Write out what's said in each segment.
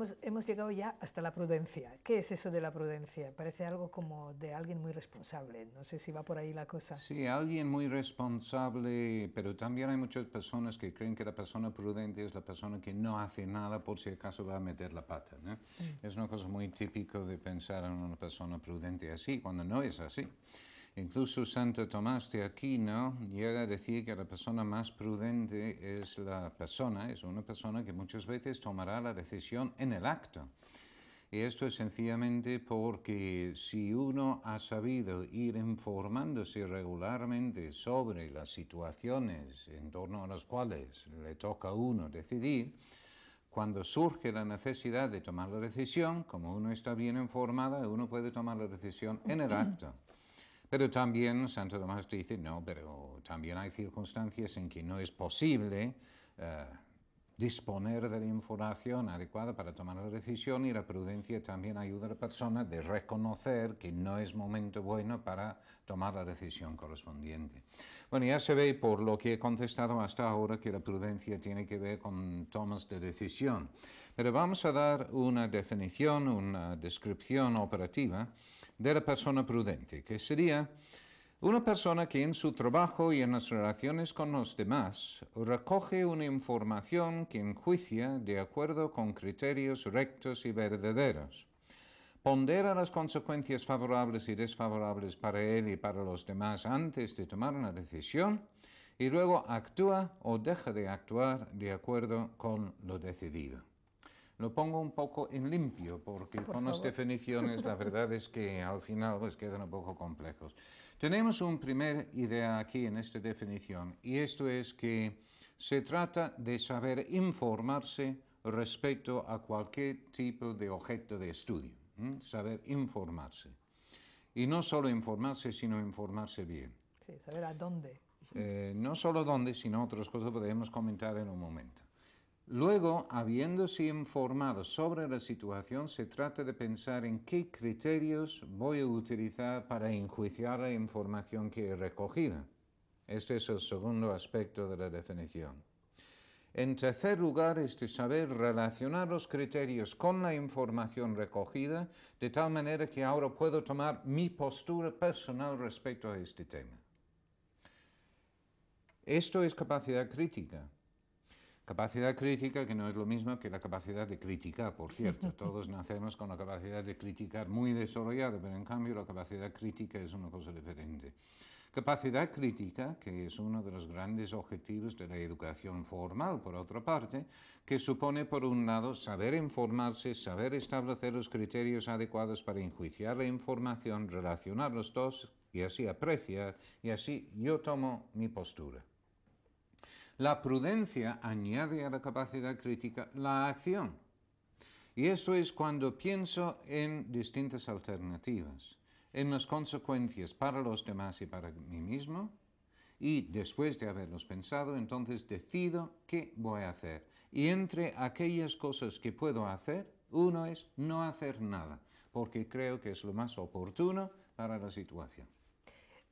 hemos, hemos llegado ya hasta la prudencia. ¿Qué es eso de la prudencia? Parece algo como de alguien muy responsable. No sé si va por ahí la cosa. Sí, alguien muy responsable, pero también hay muchas personas que creen que la persona prudente es la persona que no hace nada por si acaso va a meter la pata. ¿no? Mm. Es una cosa muy típica de pensar en una persona prudente así, cuando no es así. Incluso Santo Tomás de Aquino llega a decir que la persona más prudente es la persona, es una persona que muchas veces tomará la decisión en el acto. Y esto es sencillamente porque si uno ha sabido ir informándose regularmente sobre las situaciones en torno a las cuales le toca a uno decidir, cuando surge la necesidad de tomar la decisión, como uno está bien informado, uno puede tomar la decisión en el acto. Pero también Santo Tomás dice, no, pero también hay circunstancias en que no es posible eh, disponer de la información adecuada para tomar la decisión y la prudencia también ayuda a la persona de reconocer que no es momento bueno para tomar la decisión correspondiente. Bueno, ya se ve por lo que he contestado hasta ahora que la prudencia tiene que ver con tomas de decisión. Pero vamos a dar una definición, una descripción operativa de la persona prudente, que sería una persona que en su trabajo y en las relaciones con los demás recoge una información que enjuicia de acuerdo con criterios rectos y verdaderos. Pondera las consecuencias favorables y desfavorables para él y para los demás antes de tomar una decisión y luego actúa o deja de actuar de acuerdo con lo decidido. Lo pongo un poco en limpio, porque con las definiciones la verdad es que al final pues quedan un poco complejos. Tenemos una primera idea aquí en esta definición, y esto es que se trata de saber informarse respecto a cualquier tipo de objeto de estudio, saber informarse. Y no solo informarse, sino informarse bien. Sí, saber a dónde. Eh, no solo dónde, sino otras cosas podemos comentar en un momento. Luego, habiéndose informado sobre la situación, se trata de pensar en qué criterios voy a utilizar para enjuiciar la información que he recogido. Este es el segundo aspecto de la definición. En tercer lugar, es de saber relacionar los criterios con la información recogida de tal manera que ahora puedo tomar mi postura personal respecto a este tema. Esto es capacidad crítica. Capacidad crítica que no es lo mismo que la capacidad de criticar, por cierto. Todos nacemos con la capacidad de criticar muy desarrollada, pero en cambio la capacidad crítica es una cosa diferente. Capacidad crítica, que es uno de los grandes objetivos de la educación formal, por otra parte, que supone, por un lado, saber informarse, saber establecer los criterios adecuados para enjuiciar la información, relacionar los dos y así apreciar, y así yo tomo mi postura. La prudencia añade a la capacidad crítica la acción. Y esto es cuando pienso en distintas alternativas, en las consecuencias para los demás y para mí mismo, y después de haberlos pensado, entonces decido qué voy a hacer. Y entre aquellas cosas que puedo hacer, uno es no hacer nada, porque creo que es lo más oportuno para la situación.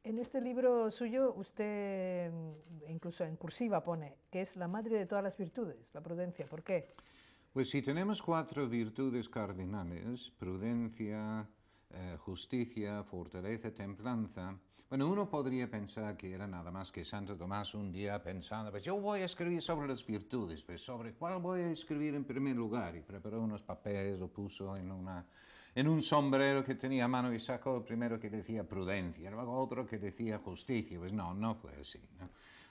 En este libro suyo, usted mm, incluso en cursiva pone que es la madre de todas las virtudes, la prudencia. ¿Por qué? Pues si tenemos cuatro virtudes cardinales, prudencia, eh, justicia, fortaleza, templanza, bueno, uno podría pensar que era nada más que Santo Tomás un día pensando, pues yo voy a escribir sobre las virtudes, pues sobre cuál voy a escribir en primer lugar, y preparó unos papeles, lo puso en una en un sombrero que tenía a mano y sacó el primero que decía prudencia, luego otro que decía justicia. Pues no, no fue así.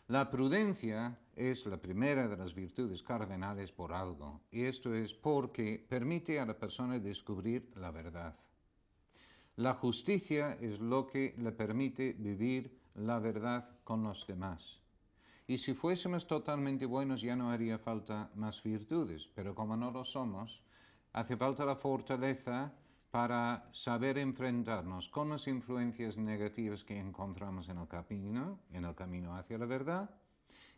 La prudencia es la primera de las virtudes cardenales por algo, y esto es porque permite a la persona descubrir la verdad. La justicia es lo que le permite vivir la verdad con los demás. Y si fuésemos totalmente buenos ya no haría falta más virtudes, pero como no lo somos, hace falta la fortaleza para saber enfrentarnos con las influencias negativas que encontramos en el camino, en el camino hacia la verdad,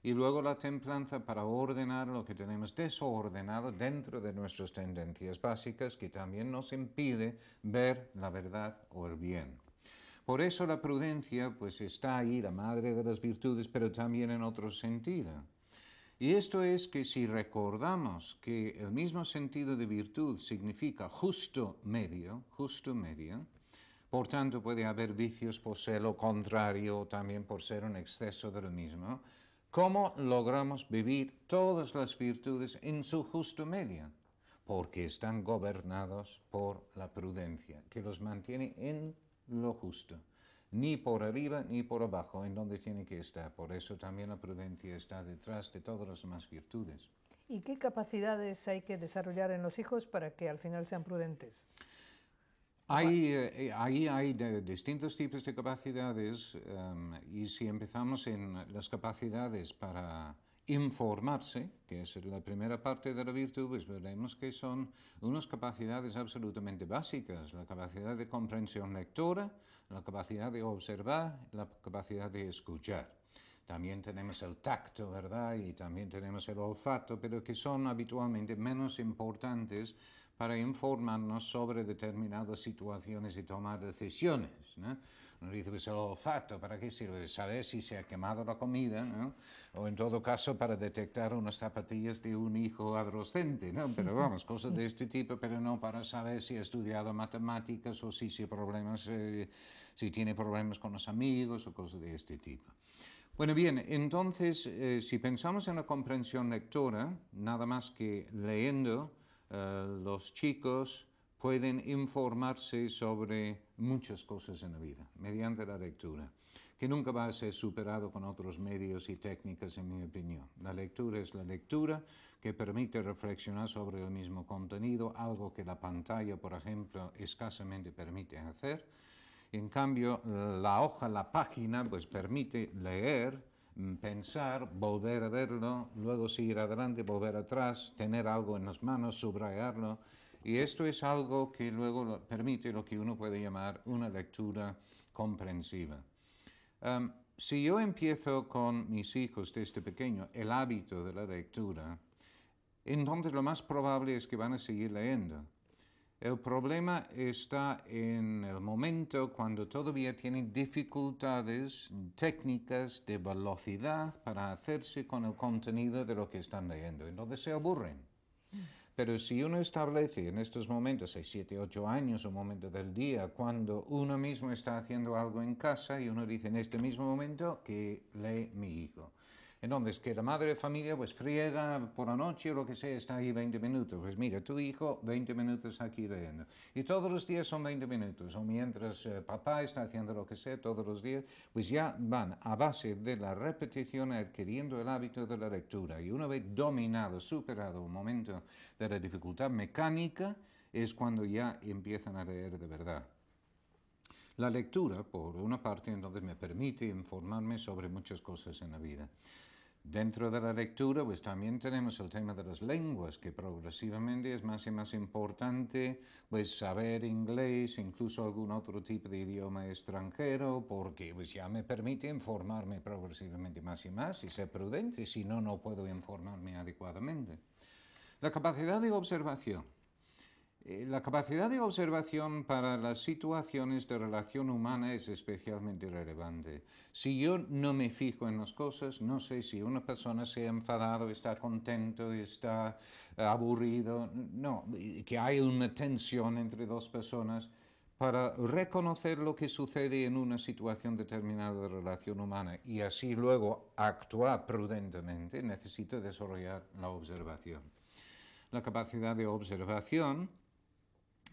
y luego la templanza para ordenar lo que tenemos desordenado dentro de nuestras tendencias básicas que también nos impide ver la verdad o el bien. Por eso la prudencia pues está ahí, la madre de las virtudes, pero también en otro sentido. Y esto es que si recordamos que el mismo sentido de virtud significa justo medio, justo medio, por tanto puede haber vicios por ser lo contrario o también por ser un exceso de lo mismo, ¿cómo logramos vivir todas las virtudes en su justo medio? Porque están gobernados por la prudencia, que los mantiene en lo justo ni por arriba ni por abajo, en donde tiene que estar. Por eso también la prudencia está detrás de todas las demás virtudes. ¿Y qué capacidades hay que desarrollar en los hijos para que al final sean prudentes? Hay, eh, ahí hay distintos tipos de capacidades em, y si empezamos en las capacidades para informarse, que es la primera parte de la virtud, pues veremos que son unas capacidades absolutamente básicas, la capacidad de comprensión lectora, la capacidad de observar, la capacidad de escuchar. También tenemos el tacto, ¿verdad? Y también tenemos el olfato, pero que son habitualmente menos importantes para informarnos sobre determinadas situaciones y tomar decisiones. ¿no? Uno dice, pues el olfato, ¿para qué sirve? Saber si se ha quemado la comida, ¿no? O en todo caso para detectar unas zapatillas de un hijo adolescente, ¿no? Pero vamos, cosas de este tipo, pero no para saber si ha estudiado matemáticas o si, si, problemas, eh, si tiene problemas con los amigos o cosas de este tipo. Bueno, bien, entonces, eh, si pensamos en la comprensión lectora, nada más que leyendo, eh, los chicos pueden informarse sobre muchas cosas en la vida mediante la lectura, que nunca va a ser superado con otros medios y técnicas, en mi opinión. La lectura es la lectura que permite reflexionar sobre el mismo contenido, algo que la pantalla, por ejemplo, escasamente permite hacer. En cambio, la hoja, la página, pues permite leer, mm, pensar, volver a verlo, luego seguir adelante, volver atrás, tener algo en las manos, subrayarlo y esto es algo que luego permite lo que uno puede llamar una lectura comprensiva. si yo empiezo con mis hijos desde pequeño el hábito de la lectura, entonces lo más probable es que van a seguir leyendo. El problema está en el momento cuando todavía tienen dificultades técnicas de velocidad para hacerse con el contenido de lo que están leyendo. Entonces se aburren. Pero si uno establece en estos momentos, hay 7, 8 años, un momento del día, cuando uno mismo está haciendo algo en casa y uno dice en este mismo momento que lee mi hijo. Entonces, que la madre de familia pues friega por la noche o lo que sea, está ahí 20 minutos. Pues mira, tu hijo 20 minutos aquí leyendo. Y todos los días son 20 minutos. O mientras eh, papá está haciendo lo que sea todos los días, pues ya van a base de la repetición adquiriendo el hábito de la lectura. Y una vez dominado, superado un momento de la dificultad mecánica, es cuando ya empiezan a leer de verdad. La lectura, por una parte, entonces me permite informarme sobre muchas cosas en la vida. Dentro de la lectura, pues también tenemos el tema de las lenguas, que progresivamente es más y más importante, pues saber inglés, incluso algún otro tipo de idioma extranjero, porque pues ya me permite informarme progresivamente más y más y ser prudente, si no, no puedo informarme adecuadamente. La capacidad de observación. Eh, la capacidad de observación para las situaciones de relación humana es especialmente relevante. Si yo no me fijo en las cosas, no sé si una persona se ha enfadado, está contento, está aburrido, no, que hay una tensión entre dos personas. Para reconocer lo que sucede en una situación determinada de relación humana y así luego actuar prudentemente, necesito desarrollar la observación. La capacidad de observación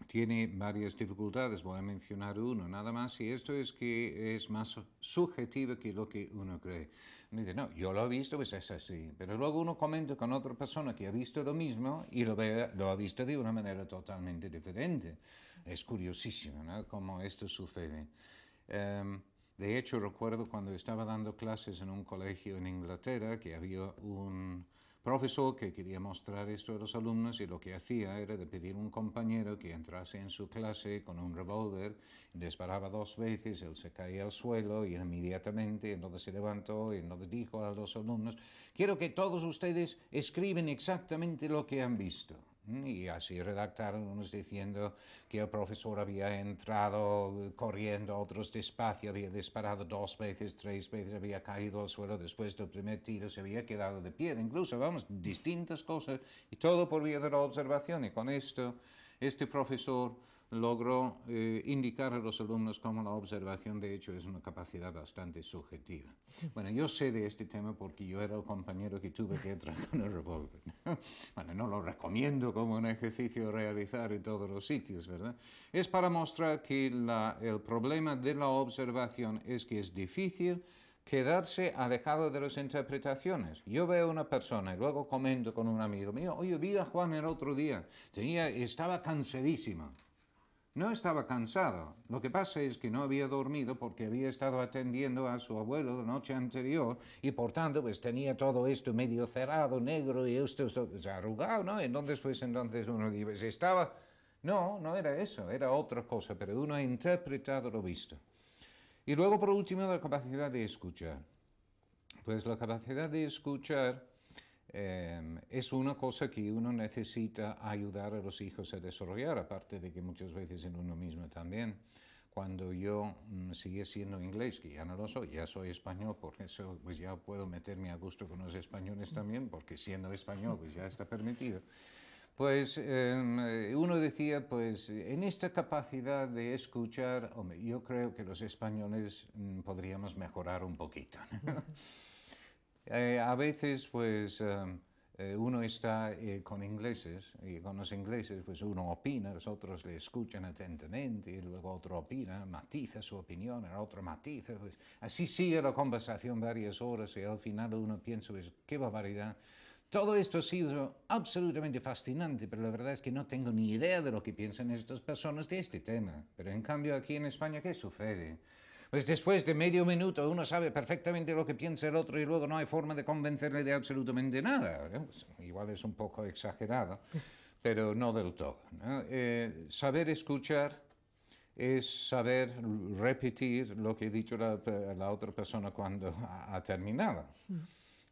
tiene varias dificultades, voy a mencionar uno nada más, y esto es que es más subjetivo que lo que uno cree. Uno dice, no, yo lo he visto, pues es así, pero luego uno comenta con otra persona que ha visto lo mismo y lo, ve, lo ha visto de una manera totalmente diferente. Es curiosísimo, ¿no? Cómo esto sucede. Em, de hecho, recuerdo cuando estaba dando clases en un colegio en Inglaterra que había un profesor que quería mostrar esto a los alumnos y lo que hacía era de pedir a un compañero que entrase en su clase con un revólver, disparaba dos veces, él se caía al suelo y inmediatamente entonces se levantó y entonces dijo a los alumnos, quiero que todos ustedes escriben exactamente lo que han visto. Y así redactaron unos diciendo que el profesor había entrado corriendo, otros despacio, había disparado dos veces, tres veces, había caído al suelo después del primer tiro, se había quedado de pie, incluso, vamos, distintas cosas, y todo por vía de la observación. Y con esto, este profesor logró eh, indicar a los alumnos cómo la observación de hecho es una capacidad bastante subjetiva. Bueno, yo sé de este tema porque yo era el compañero que tuve que entrar con el revólver. bueno, no lo recomiendo como un ejercicio a realizar en todos los sitios, ¿verdad? Es para mostrar que el problema de la observación es que es difícil quedarse alejado de las interpretaciones. Yo veo a una persona y luego comento con un amigo mío, oye, vi a Juan el otro día, tenía, estaba cansadísimo. No estaba cansado. Lo que pasa es que no había dormido porque había estado atendiendo a su abuelo la noche anterior y por tanto pues tenía todo esto medio cerrado, negro y esto, esto arrugado, ¿no? Entonces pues entonces uno dice, pues, estaba... No, no era eso, era otra cosa, pero uno ha interpretado lo visto. Y luego por último la capacidad de escuchar. Pues la capacidad de escuchar Em, es una cosa que uno necesita ayudar a los hijos a desarrollar, aparte de que muchas veces en uno mismo también. Cuando yo mm, sigue siendo inglés, que ya no lo soy, ya soy español, por eso pues ya puedo meterme a gusto con los españoles también, porque siendo español pues ya está permitido. Pues em, eh, uno decía, pues en esta capacidad de escuchar, yo creo que los españoles mm, podríamos mejorar un poquito. Eh, a veces, pues, em, eh, uno está eh, con ingleses y con los ingleses, pues uno opina, los otros le escuchan atentamente y luego otro opina, matiza su opinión, el otro matiza. Pues, así sigue la conversación varias horas y al final uno piensa, pues, qué barbaridad. Todo esto ha sido absolutamente fascinante, pero la verdad es que no tengo ni idea de lo que piensan estas personas de este tema. Pero en cambio aquí en España, ¿qué sucede? Pues después de medio minuto uno sabe perfectamente lo que piensa el otro y luego no hay forma de convencerle de absolutamente nada. Pues, igual es un poco exagerado, pero no del todo. Eh, saber escuchar es saber repetir lo que ha dicho la, otra persona cuando ha, terminado. Mm.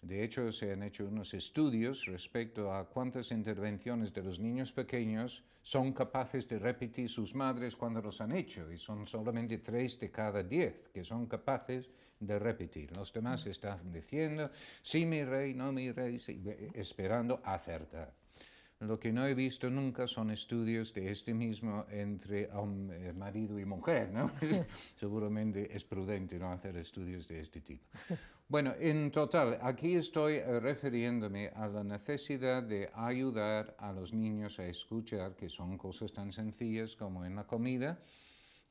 De hecho, se han hecho unos estudios respecto a cuántas intervenciones de los niños pequeños son capaces de repetir sus madres cuando los han hecho, y son solamente tres de cada diez que son capaces de repetir. Los demás están diciendo, sí, mi rey, no, mi rey, esperando acertar. Lo que no he visto nunca son estudios de este mismo entre um, marido y mujer, ¿no? Seguramente es prudente no hacer estudios de este tipo. Bueno, en total, aquí estoy eh, refiriéndome a la necesidad de ayudar a los niños a escuchar, que son cosas tan sencillas como en la comida,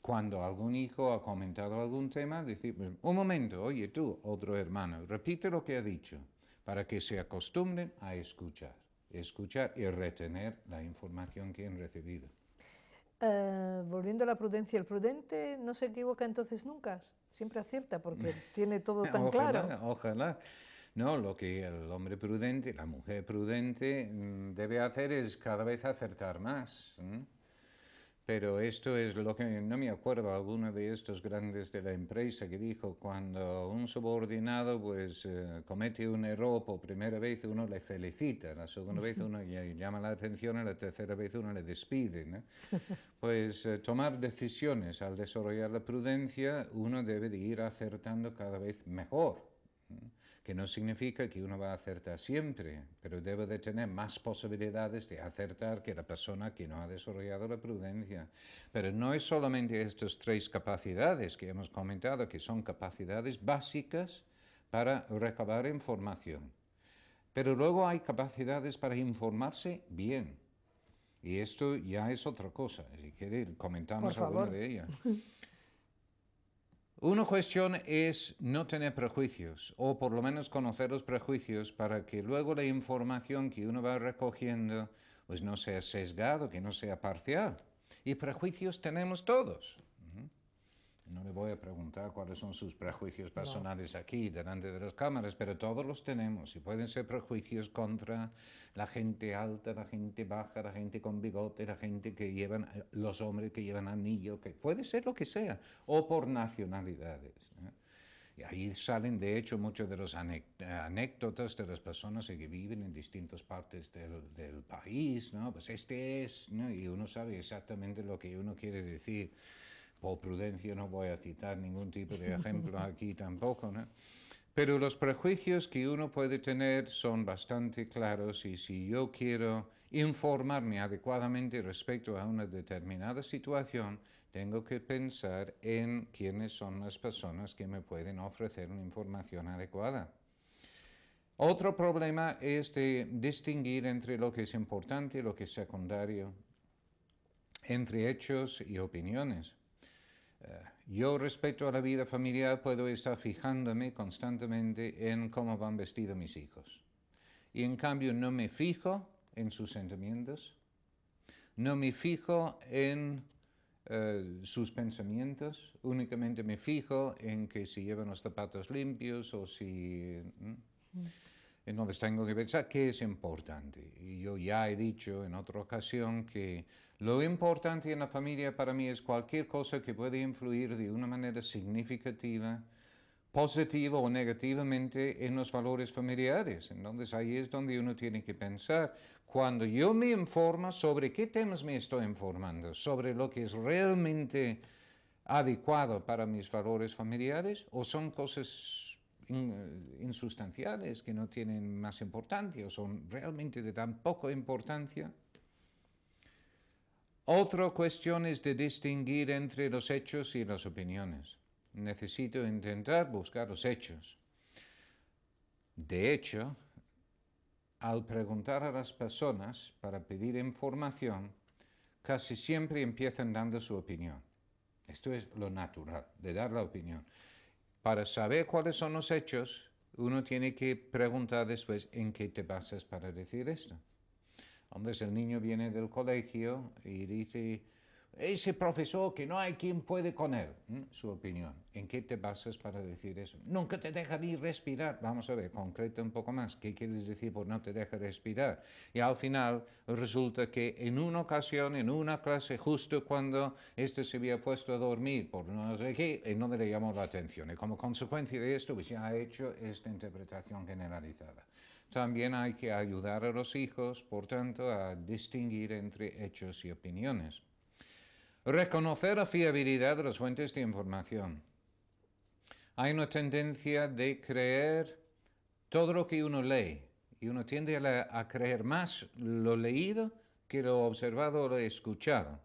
cuando algún hijo ha comentado algún tema, decir, un momento, oye tú, otro hermano, repite lo que ha dicho, para que se acostumbren a escuchar escuchar y retener la información que han recibido. Eh, volviendo a la prudencia, el prudente no se equivoca entonces nunca, siempre acierta porque tiene todo tan claro. Ojalá. No, lo que el hombre prudente, la mujer prudente mm, debe hacer es cada vez acertar más. Pero esto es lo que no me acuerdo alguno de estos grandes de la empresa que dijo cuando un subordinado pues eh, comete un error por primera vez uno le felicita, la segunda vez uno llama la atención y la tercera vez uno le despide. Pues eh, tomar decisiones al desarrollar la prudencia uno debe de ir acertando cada vez mejor que no significa que uno va a acertar siempre, pero debe de tener más posibilidades de acertar que la persona que no ha desarrollado la prudencia. Pero no es solamente estas tres capacidades que hemos comentado, que son capacidades básicas para recabar información. Pero luego hay capacidades para informarse bien. Y esto ya es otra cosa. Si quiere, comentamos alguna de ellas. Una cuestión es no tener prejuicios, o por lo menos conocer los prejuicios para que luego la información que uno va recogiendo pues no sea sesgado, que no sea parcial. Y prejuicios tenemos todos. No le voy a preguntar cuáles son sus prejuicios personales aquí, delante de las cámaras, pero todos los tenemos y pueden ser prejuicios contra la gente alta, la gente baja, la gente con bigote, la gente que llevan, los hombres que llevan anillo, que puede ser lo que sea, o por nacionalidades. Y ahí salen, de hecho, muchas de las anécdotas de las personas que viven en distintas partes del, del país, ¿no? Pues este es, ¿no? Y uno sabe exactamente lo que uno quiere decir. Por prudencia no voy a citar ningún tipo de ejemplo aquí tampoco, ¿no? Pero los prejuicios que uno puede tener son bastante claros y si yo quiero informarme adecuadamente respecto a una determinada situación, tengo que pensar en quiénes son las personas que me pueden ofrecer una información adecuada. Otro problema es distinguir entre lo que es importante y lo que es secundario, entre hechos y opiniones. Eh, yo respecto a la vida familiar puedo estar fijándome constantemente en cómo van vestidos mis hijos. Y en cambio no me fijo en sus sentimientos, no me fijo en eh, sus pensamientos, únicamente me fijo en que si llevan los zapatos limpios o si... Mm. Entonces tengo que pensar qué es importante. Y yo ya he dicho en otra ocasión que lo importante en la familia para mí es cualquier cosa que pueda influir de una manera significativa, positiva o negativamente en los valores familiares. Entonces ahí es donde uno tiene que pensar. Cuando yo me informo sobre qué temas me estoy informando, sobre lo que es realmente adecuado para mis valores familiares o son cosas insustanciales que no tienen más importancia o son realmente de tan poca importancia. Otra cuestión es de distinguir entre los hechos y las opiniones. Necesito intentar buscar los hechos. De hecho, al preguntar a las personas para pedir información, casi siempre empiezan dando su opinión. Esto es lo natural, de dar la opinión. Para saber cuáles son los hechos, uno tiene que preguntar después en qué te basas para decir esto. Entonces el niño viene del colegio y dice, ese profesor que no hay quien puede con él, su opinión. ¿En qué te basas para decir eso? Nunca te deja ni respirar. Vamos a ver, concreta un poco más. ¿Qué quieres decir por no te deja respirar? Y al final resulta que en una ocasión, en una clase, justo cuando este se había puesto a dormir por no sé qué, no le llamó la atención. Y como consecuencia de esto, pues ya ha hecho esta interpretación generalizada. También hay que ayudar a los hijos, por tanto, a distinguir entre hechos y opiniones. Reconocer la fiabilidad de las fuentes de información. Hay una tendencia de creer todo lo que uno lee y uno tiende a, creer más lo leído que lo observado o lo escuchado.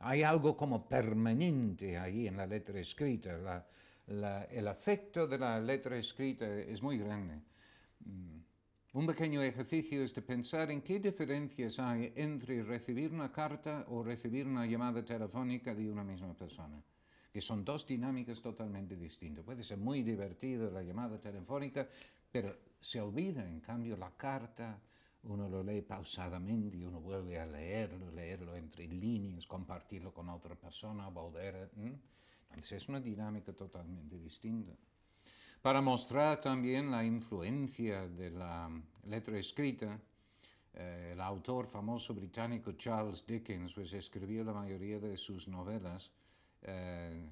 Hay algo como permanente ahí en la letra escrita. el afecto de la letra escrita es muy grande. Un pequeño ejercicio es de pensar en qué diferencias hay entre recibir una carta o recibir una llamada telefónica de una misma persona, que son dos dinámicas totalmente distintas. Puede ser muy divertido la llamada telefónica, pero se olvida, en cambio, la carta, uno lo lee pausadamente y uno vuelve a leerlo, leerlo entre líneas, compartirlo con otra persona, volver. Entonces es una dinámica totalmente distinta para mostrar también la influencia de la letra escrita. Eh, el autor famoso británico Charles Dickens pues, escribió la mayoría de sus novelas eh,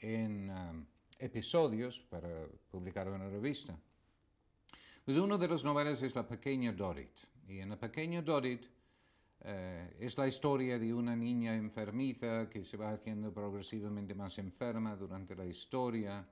en um, episodios para publicar en una revista. Pues una de las novelas es La pequeña Dorit. Y en La pequeña Dorit eh, es la historia de una niña enfermiza que se va haciendo progresivamente más enferma durante la historia.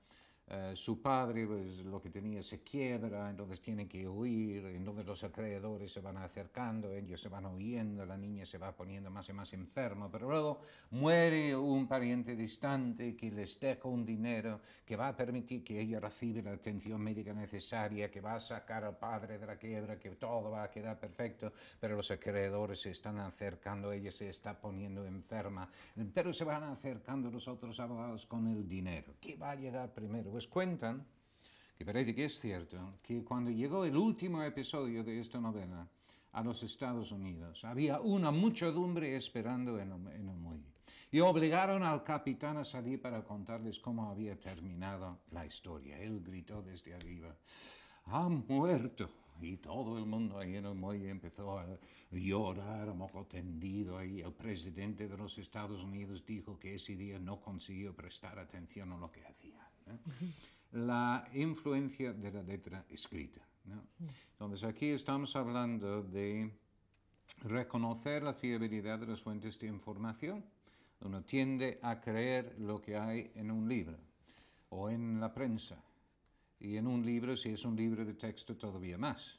Eh, su padre pues, lo que tenía se quiebra, entonces tiene que huir, entonces los acreedores se van acercando, ellos se van huyendo, la niña se va poniendo más y más enferma, pero luego muere un pariente distante que les deja un dinero que va a permitir que ella reciba la atención médica necesaria, que va a sacar al padre de la quiebra, que todo va a quedar perfecto, pero los acreedores se están acercando, ella se está poniendo enferma, pero se van acercando los otros abogados con el dinero. ¿Qué va a llegar primero? Pues cuentan, que parece que es cierto, que cuando llegó el último episodio de esta novela a los Estados Unidos, había una muchedumbre esperando en el, muelle. Y obligaron al capitán a salir para contarles cómo había terminado la historia. Él gritó desde arriba, ha muerto. y todo el mundo ahí en el muelle empezó a llorar a moco tendido. Ahí el presidente de los Estados Unidos dijo que ese día no consiguió prestar atención a lo que hacía. La influencia de la letra escrita. Entonces aquí estamos hablando de reconocer la fiabilidad de las fuentes de información. Uno tiende a creer lo que hay en un libro o en la prensa. Y en un libro, si es un libro de texto, todavía más.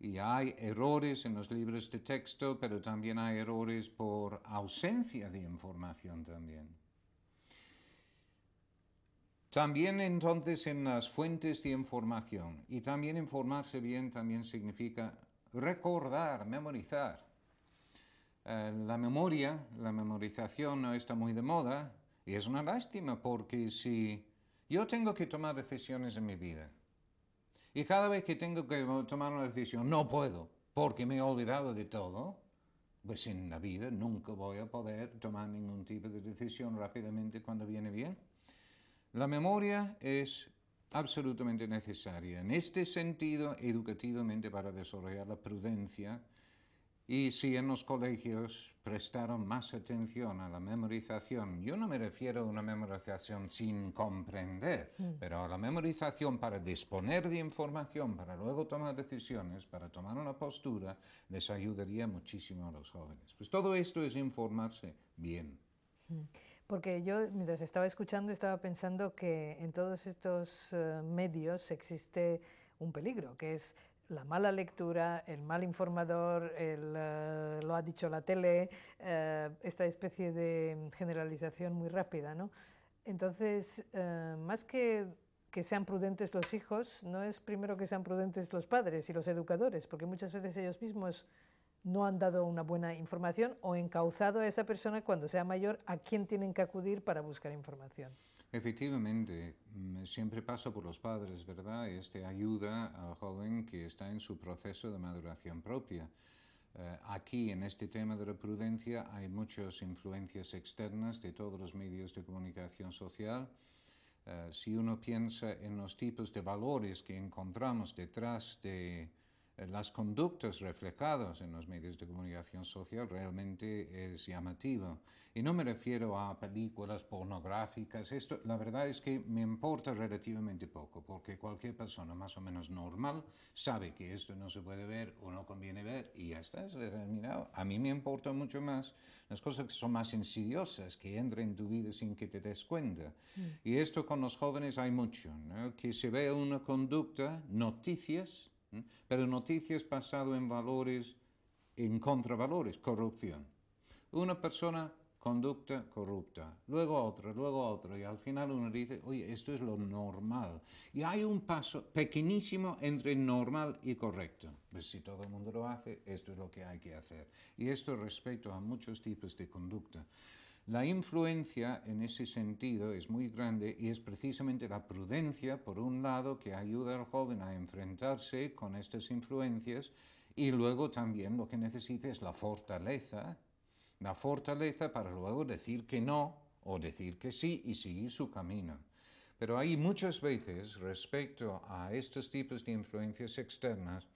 Y hay errores en los libros de texto, pero también hay errores por ausencia de información también. También entonces en las fuentes de información. Y también informarse bien también significa recordar, memorizar. Eh, la memoria, la memorización no está muy de moda y es una lástima porque si yo tengo que tomar decisiones en mi vida y cada vez que tengo que tomar una decisión no puedo porque me he olvidado de todo, pues en la vida nunca voy a poder tomar ningún tipo de decisión rápidamente cuando viene bien. La memoria es absolutamente necesaria en este sentido educativamente para desarrollar la prudencia y si en los colegios prestaron más atención a la memorización, yo no me refiero a una memorización sin comprender, mm. pero a la memorización para disponer de información, para luego tomar decisiones, para tomar una postura, les ayudaría muchísimo a los jóvenes. Pues todo esto es informarse bien. Mm. Porque yo, mientras estaba escuchando, estaba pensando que en todos estos eh, medios existe un peligro, que es la mala lectura, el mal informador, eh, lo ha dicho la tele, eh, esta especie de generalización muy rápida. ¿no? Entonces, más que que sean prudentes los hijos, no es primero que sean prudentes los padres y los educadores, porque muchas veces ellos mismos no han dado una buena información o encauzado a esa persona cuando sea mayor a quién tienen que acudir para buscar información. Efectivamente, mm, siempre pasa por los padres, ¿verdad? Este ayuda al joven que está en su proceso de maduración propia. Eh, aquí, en este tema de la prudencia, hay muchas influencias externas de todos los medios de comunicación social. Eh, si uno piensa en los tipos de valores que encontramos detrás de las conductas reflejadas en los medios de comunicación social realmente es llamativo. Y no me refiero a películas pornográficas, esto la verdad es que me importa relativamente poco, porque cualquier persona más o menos normal sabe que esto no se puede ver o no conviene ver y ya está, es determinado. A mí me importa mucho más las cosas que son más insidiosas, que entran en tu vida sin que te des cuenta. Mm. Y esto con los jóvenes hay mucho, que se ve una conducta, noticias, pero noticias basado en valores, en contravalores, corrupción. Una persona, conducta corrupta, luego otra, luego otra, y al final uno dice, oye, esto es lo normal. Y hay un paso pequeñísimo entre normal y correcto. Pues si todo el mundo lo hace, esto es lo que hay que hacer. Y esto respecto a muchos tipos de conducta. La influencia en ese sentido es muy grande y es precisamente la prudencia, por un lado, que ayuda al joven a enfrentarse con estas influencias y luego también lo que necesita es la fortaleza, la fortaleza para luego decir que no o decir que sí y seguir su camino. Pero hay muchas veces respecto a estos tipos de influencias externas,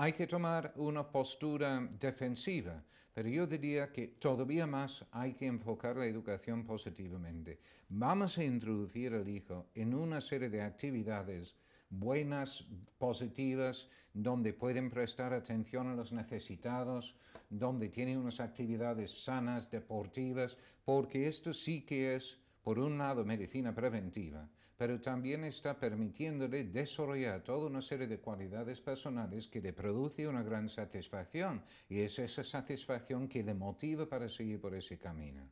hay que tomar una postura defensiva, pero yo diría que todavía más hay que enfocar la educación positivamente. Vamos a introducir al hijo en una serie de actividades buenas, positivas, donde pueden prestar atención a los necesitados, donde tienen unas actividades sanas, deportivas, porque esto sí que es, por un lado, medicina preventiva, pero también está permitiéndole desarrollar toda una serie de cualidades personales que le produce una gran satisfacción y es esa satisfacción que le motiva para seguir por ese camino.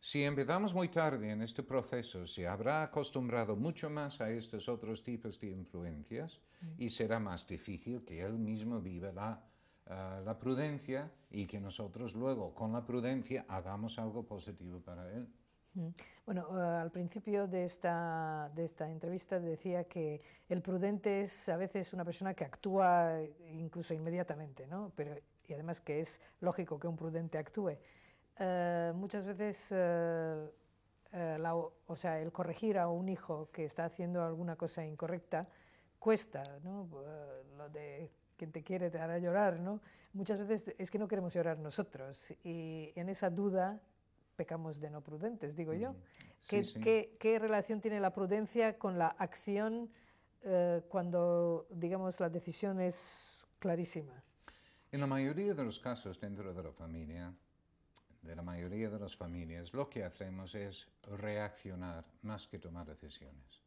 Si empezamos muy tarde en este proceso, se habrá acostumbrado mucho más a estos otros tipos de influencias y será más difícil que él mismo viva la, ah, la prudencia y que nosotros luego con la prudencia hagamos algo positivo para él. Bueno, eh, al principio de esta, de esta entrevista decía que el prudente es a veces una persona que actúa incluso inmediatamente, ¿no? Pero, y además que es lógico que un prudente actúe. Eh, muchas veces, eh, o sea, el corregir a un hijo que está haciendo alguna cosa incorrecta cuesta, ¿no? lo de quien te quiere te hará llorar, ¿no? Muchas veces es que no queremos llorar nosotros y en esa duda pecamos de no prudentes, digo yo. ¿Qué, ¿Qué, relación tiene la prudencia con la acción eh, cuando, digamos, la decisión es clarísima? En la mayoría de los casos dentro de la familia, de la mayoría de las familias, lo que hacemos es reaccionar más que tomar decisiones.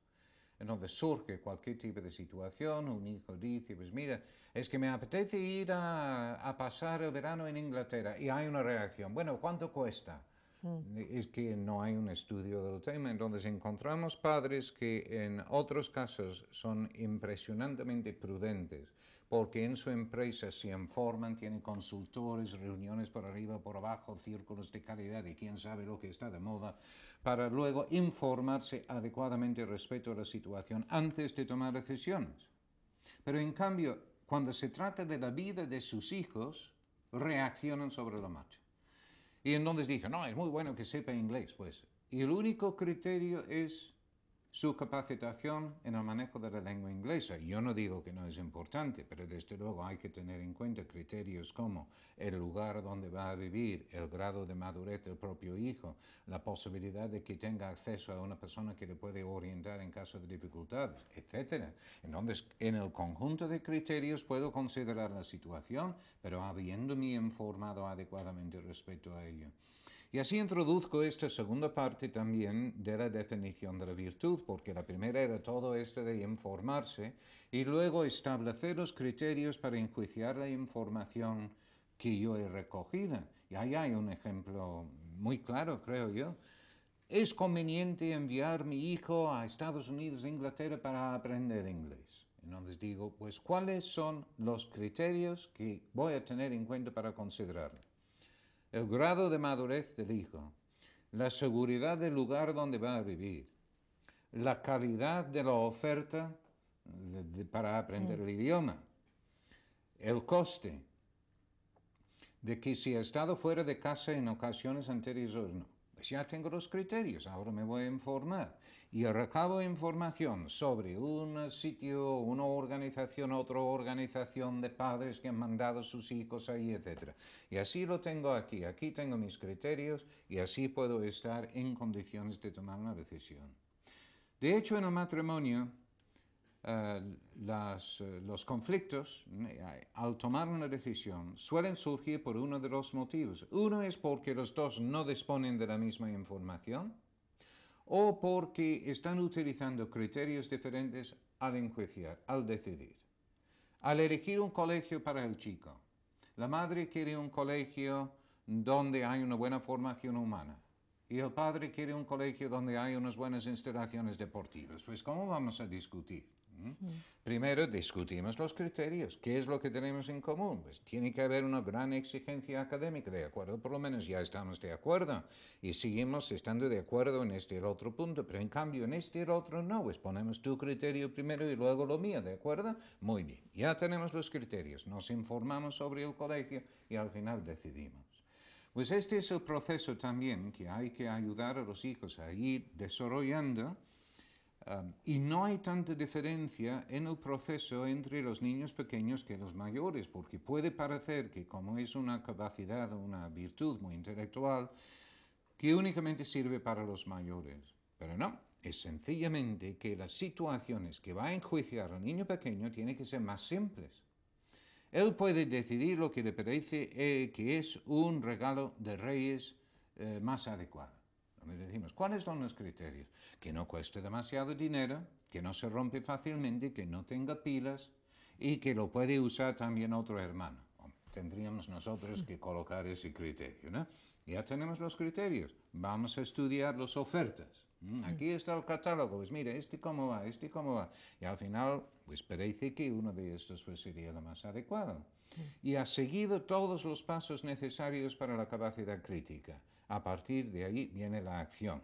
Entonces surge cualquier tipo de situación, un hijo dice, pues mira, es que me apetece ir a, a pasar el verano en Inglaterra y hay una reacción, bueno, ¿cuánto cuesta? Mm. Es que no hay un estudio del tema, entonces encontramos padres que en otros casos son impresionantemente prudentes, porque en su empresa se informan, tienen consultores, reuniones por arriba, por abajo, círculos de calidad y quién sabe lo que está de moda, para luego informarse adecuadamente respecto a la situación antes de tomar decisiones. Pero en cambio, cuando se trata de la vida de sus hijos, reaccionan sobre la marcha. Y entonces dicen, no, es muy bueno que sepa inglés, pues. Y el único criterio es su capacitación en el manejo de la lengua inglesa. Yo no digo que no es importante, pero desde luego hay que tener en cuenta criterios como el lugar donde va a vivir, el grado de madurez del propio hijo, la posibilidad de que tenga acceso a una persona que le puede orientar en caso de dificultades, etc. Entonces, en el conjunto de criterios puedo considerar la situación, pero habiéndome informado adecuadamente respecto a ello. Y así introduzco esta segunda parte también de la definición de la virtud, porque la primera era todo esto de informarse y luego establecer los criterios para enjuiciar la información que yo he recogido. Y ahí hay un ejemplo muy claro, creo yo. ¿Es conveniente enviar mi hijo a Estados Unidos e Inglaterra para aprender inglés? Entonces digo, pues, ¿cuáles son los criterios que voy a tener en cuenta para considerarlo? El grado de madurez del hijo, la seguridad del lugar donde va a vivir, la calidad de la oferta para aprender el idioma, el coste de que si ha estado fuera de casa en ocasiones anteriores o no. Pues ya tengo los criterios, ahora me voy a informar. Y recabo información sobre un sitio, una organización, otra organización de padres que han mandado sus hijos ahí, etc. Y así lo tengo aquí, aquí tengo mis criterios y así puedo estar en condiciones de tomar una decisión. De hecho, en el matrimonio, eh, eh, los conflictos eh, al tomar una decisión suelen surgir por uno de dos motivos. Uno es porque los dos no disponen de la misma información o porque están utilizando criterios diferentes al enjuiciar, al decidir. Al elegir un colegio para el chico, la madre quiere un colegio donde hay una buena formación humana y el padre quiere un colegio donde hay unas buenas instalaciones deportivas. Pues ¿cómo vamos a discutir? Primero discutimos los criterios. ¿Qué es lo que tenemos en común? Pues tiene que haber una gran exigencia académica, ¿de acuerdo? Por lo menos ya estamos de acuerdo y seguimos estando de acuerdo en este y el otro punto, pero en cambio en este y el otro no, pues ponemos tu criterio primero y luego lo mío, ¿de acuerdo? Muy bien, ya tenemos los criterios, nos informamos sobre el colegio y al final decidimos. Pues este es el proceso también que hay que ayudar a los hijos a ir desarrollando y no hay tanta diferencia en el proceso entre los niños pequeños que los mayores, porque puede parecer que como es una capacidad o una virtud muy intelectual, que únicamente sirve para los mayores. Pero no, es sencillamente que las situaciones que va a enjuiciar al niño pequeño tienen que ser más simples. Él puede decidir lo que le parece eh, que es un regalo de reyes eh, más adecuado donde decimos, ¿cuáles son los criterios? Que no cueste demasiado dinero, que no se rompe fácilmente, que no tenga pilas y que lo puede usar también otro hermano. Tendríamos nosotros que colocar ese criterio, ¿no? Ya tenemos los criterios, vamos a estudiar las ofertas. Mm, aquí está el catálogo, pues mire, este cómo va, este cómo va. Y al final, pues parece que uno de estos pues, sería el más adecuado. Y ha seguido todos los pasos necesarios para la capacidad crítica. A partir de ahí viene la acción.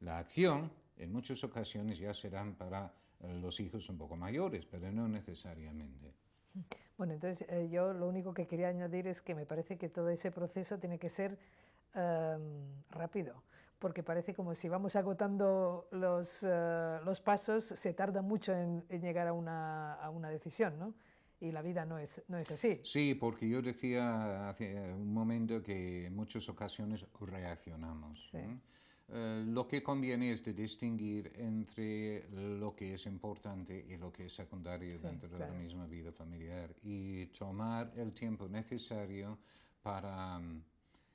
La acción en muchas ocasiones ya serán para eh, los hijos un poco mayores, pero no necesariamente. Bueno, entonces eh, yo lo único que quería añadir es que me parece que todo ese proceso tiene que ser em, rápido, porque parece como si vamos agotando los, eh, los pasos, se tarda mucho en, llegar a una, a una, decisión, ¿no? Y la vida no es, no es así. Sí, porque yo decía hace un momento que en muchas ocasiones reaccionamos. Eh, lo que conviene es de distinguir entre lo que es importante y lo que es secundario dentro de la misma vida familiar y tomar el tiempo necesario para mm,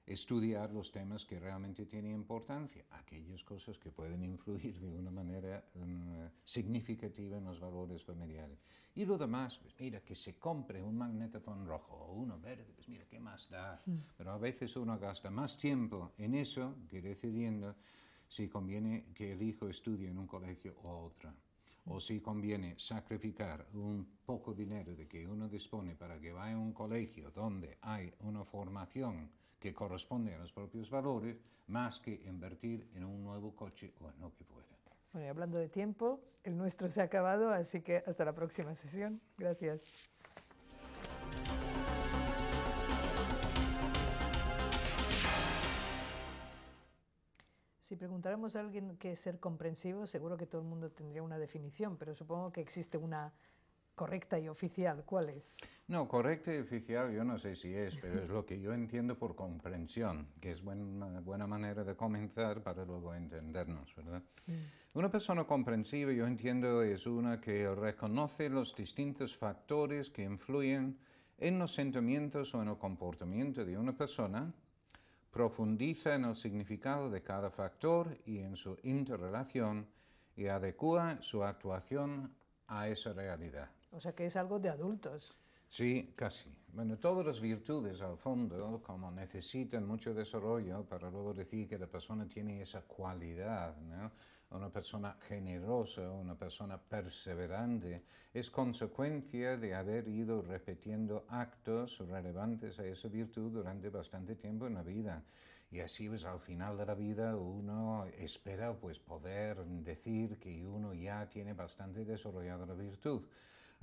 estudiar los temas que realmente tienen importancia, aquellas cosas que pueden influir de una manera mm, significativa en los valores familiares. Y lo demás, pues mira, que se compre un magnetofón rojo o uno verde, pues mira, ¿qué más da? Mm. Pero a veces uno gasta más tiempo en eso que decidiendo si conviene que el hijo estudie en un colegio o otro o si conviene sacrificar un poco dinero de que uno dispone para que vaya a un colegio donde hay una formación que corresponde a los propios valores, más que invertir en un nuevo coche o en lo que fuera. Bueno, y hablando de tiempo, el nuestro se ha acabado, así que hasta la próxima sesión. Gracias. Si preguntáramos a alguien qué es ser comprensivo, seguro que todo el mundo tendría una definición, pero supongo que existe una correcta y oficial. ¿Cuál es? No, correcta y oficial yo no sé si es, pero es lo que yo entiendo por comprensión, que es buena, buena manera de comenzar para luego entendernos, ¿verdad? Mm. Una persona comprensiva, yo entiendo, es una que reconoce los distintos factores que influyen en los sentimientos o en el comportamiento de una persona profundiza en el significado de cada factor y en su interrelación y adecua su actuación a esa realidad. O sea que es algo de adultos. Sí, casi. Bueno, todas las virtudes al fondo, como necesitan mucho desarrollo para luego decir que la persona tiene esa cualidad, ¿no? una persona generosa, una persona perseverante, es consecuencia de haber ido repitiendo actos relevantes a esa virtud durante bastante tiempo en la vida. Y así pues al final de la vida uno espera pues poder decir que uno ya tiene bastante desarrollada la virtud.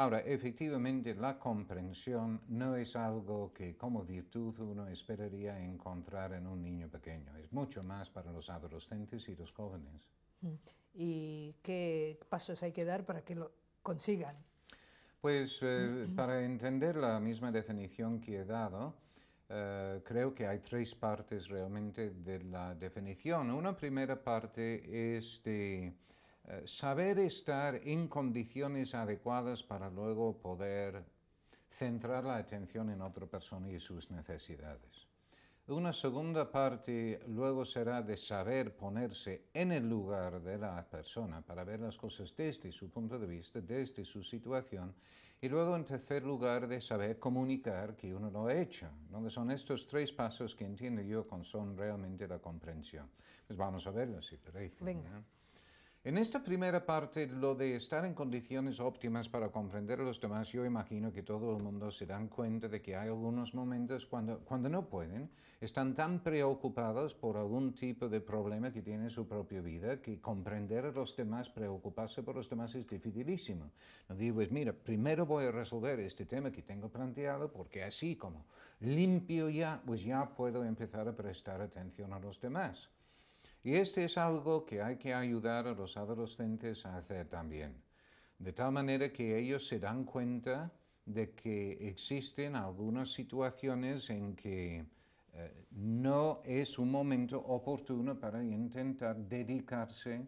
Ahora, efectivamente, la comprensión no es algo que como virtud uno esperaría encontrar en un niño pequeño. Es mucho más para los adolescentes y los jóvenes. ¿Y qué pasos hay que dar para que lo consigan? Pues eh, para entender la misma definición que he dado, eh, creo que hay tres partes realmente de la definición. Una primera parte es de eh, saber estar en condiciones adecuadas para luego poder centrar la atención en otra persona y sus necesidades. Una segunda parte luego será de saber ponerse en el lugar de la persona para ver las cosas desde su punto de vista, desde su situación. Y luego en tercer lugar de saber comunicar que uno lo ha hecho. Donde son estos tres pasos que entiendo yo con son realmente la comprensión. Pues vamos a verlo si parece. Venga. En esta primera parte, lo de estar en condiciones óptimas para comprender a los demás, yo imagino que todo el mundo se dan cuenta de que hay algunos momentos cuando, cuando no pueden, están tan preocupados por algún tipo de problema que tiene en su propia vida, que comprender a los demás, preocuparse por los demás es dificilísimo. No digo, pues mira, primero voy a resolver este tema que tengo planteado, porque así como limpio ya, pues ya puedo empezar a prestar atención a los demás. Y este es algo que hay que ayudar a los adolescentes a hacer también, de tal manera que ellos se dan cuenta de que existen algunas situaciones en que eh, no es un momento oportuno para intentar dedicarse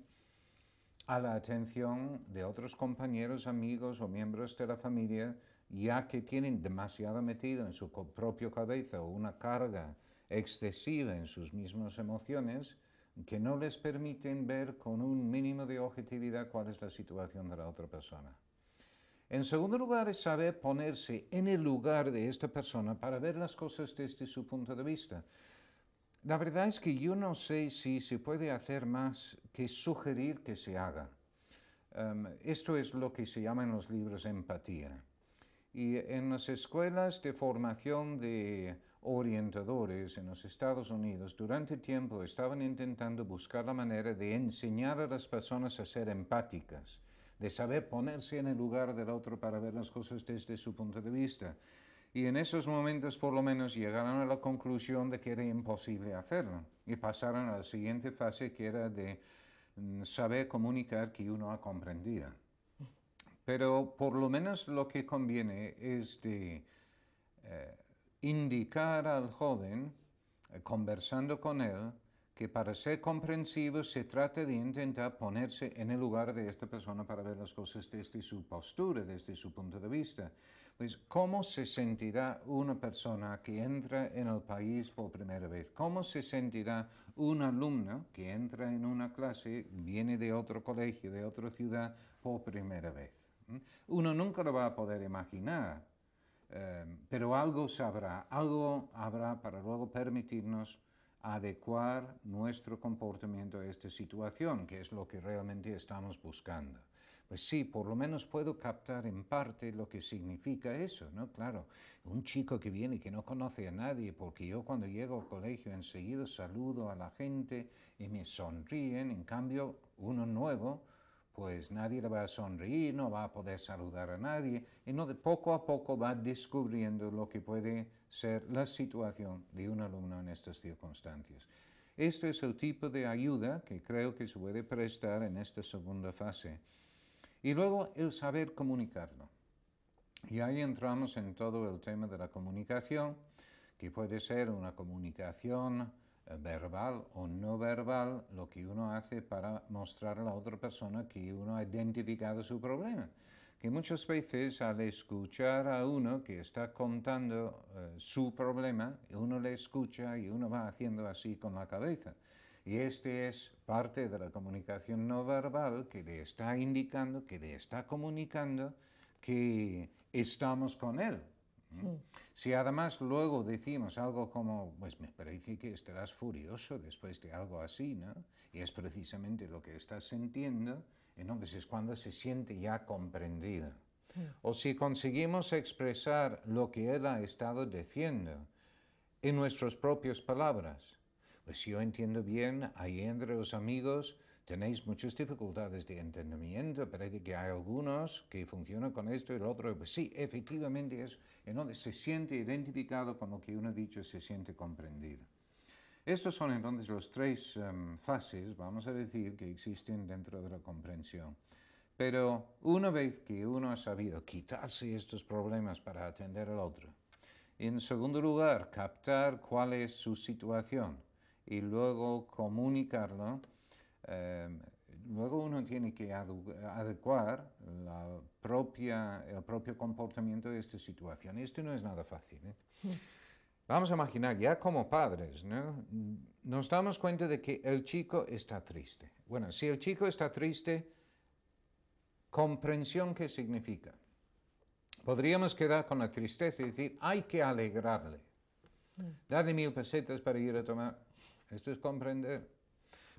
a la atención de otros compañeros, amigos o miembros de la familia, ya que tienen demasiado metido en su propia cabeza una carga excesiva en sus mismas emociones que no les permiten ver con un mínimo de objetividad cuál es la situación de la otra persona. En segundo lugar, es saber ponerse en el lugar de esta persona para ver las cosas desde su punto de vista. La verdad es que yo no sé si se puede hacer más que sugerir que se haga. Em, esto es lo que se llama en los libros empatía. Y en las escuelas de formación de orientadores en los Estados Unidos durante tiempo estaban intentando buscar la manera de enseñar a las personas a ser empáticas, de saber ponerse en el lugar del otro para ver las cosas desde su punto de vista. Y en esos momentos por lo menos llegaron a la conclusión de que era imposible hacerlo y pasaron a la siguiente fase que era de mm, saber comunicar que uno ha comprendido. Pero por lo menos lo que conviene es de eh, indicar al joven, eh, conversando con él, que para ser comprensivo se trata de intentar ponerse en el lugar de esta persona para ver las cosas desde su postura, desde su punto de vista. Pues, ¿cómo se sentirá una persona que entra en el país por primera vez? ¿Cómo se sentirá un alumno que entra en una clase, viene de otro colegio, de otra ciudad, por primera vez? ¿Mm? Uno nunca lo va a poder imaginar, eh, pero algo sabrá, algo habrá para luego permitirnos adecuar nuestro comportamiento a esta situación, que es lo que realmente estamos buscando. Pues sí, por lo menos puedo captar en parte lo que significa eso, ¿no? Claro, un chico que viene y que no conoce a nadie, porque yo cuando llego al colegio enseguida saludo a la gente y me sonríen, en cambio uno nuevo, pues nadie le va a sonreír, no va a poder saludar a nadie, y no, poco a poco va descubriendo lo que puede ser la situación de un alumno en estas circunstancias. Este es el tipo de ayuda que creo que se puede prestar en esta segunda fase. Y luego el saber comunicarlo. Y ahí entramos en todo el tema de la comunicación, que puede ser una comunicación verbal o no verbal, lo que uno hace para mostrar a la otra persona que uno ha identificado su problema. Que muchas veces al escuchar a uno que está contando eh, su problema, uno le escucha y uno va haciendo así con la cabeza. Y este es parte de la comunicación no verbal que le está indicando, que le está comunicando que estamos con él. Si además luego decimos algo como, pues me parece que estarás furioso después de algo así, ¿no? Y es precisamente lo que estás sintiendo, entonces es cuando se siente ya comprendido. O si conseguimos expresar lo que él ha estado diciendo en nuestras propias palabras, pues si yo entiendo bien, ahí entre los amigos tenéis muchas dificultades de entendimiento, parece que hay algunos que funcionan con esto y el otro, pues sí, efectivamente es, en donde se siente identificado con lo que uno ha dicho, se siente comprendido. Estos son entonces las tres em, fases, vamos a decir, que existen dentro de la comprensión. Pero una vez que uno ha sabido quitarse estos problemas para atender al otro, en segundo lugar, captar cuál es su situación, y luego comunicarlo, em, luego uno tiene que adecuar la propia, el propio comportamiento de esta situación. Esto no es nada fácil. ¿eh? Hmm. Vamos a imaginar, ya como padres, ¿no? nos damos cuenta de que el chico está triste. Bueno, si el chico está triste, comprensión, ¿qué significa? Podríamos quedar con la tristeza y decir, hay que alegrarle. Hmm. Darle mil pesetas para ir a tomar esto es comprender.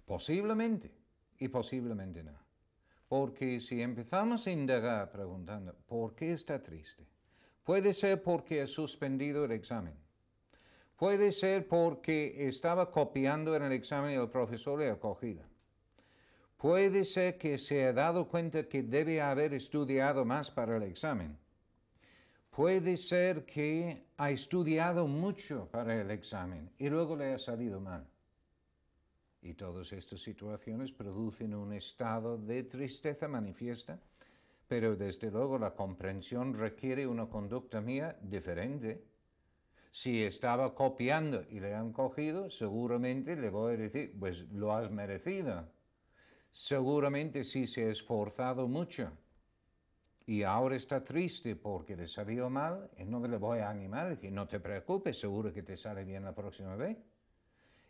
Posiblemente y posiblemente no. Porque si empezamos a indagar preguntando, ¿por qué está triste? Puede ser porque ha suspendido el examen. Puede ser porque estaba copiando en el examen y el profesor le ha cogido. Puede ser que se ha dado cuenta que debe haber estudiado más para el examen. Puede ser que ha estudiado mucho para el examen y luego le ha salido mal. Y todas estas situaciones producen un estado de tristeza manifiesta, pero desde luego la comprensión requiere una conducta mía diferente. Si estaba copiando y le han cogido, seguramente le voy a decir, pues lo has merecido. Seguramente si se ha esforzado mucho y ahora está triste porque le salió mal, no le voy a animar, decir, no te preocupes, seguro que te sale bien la próxima vez.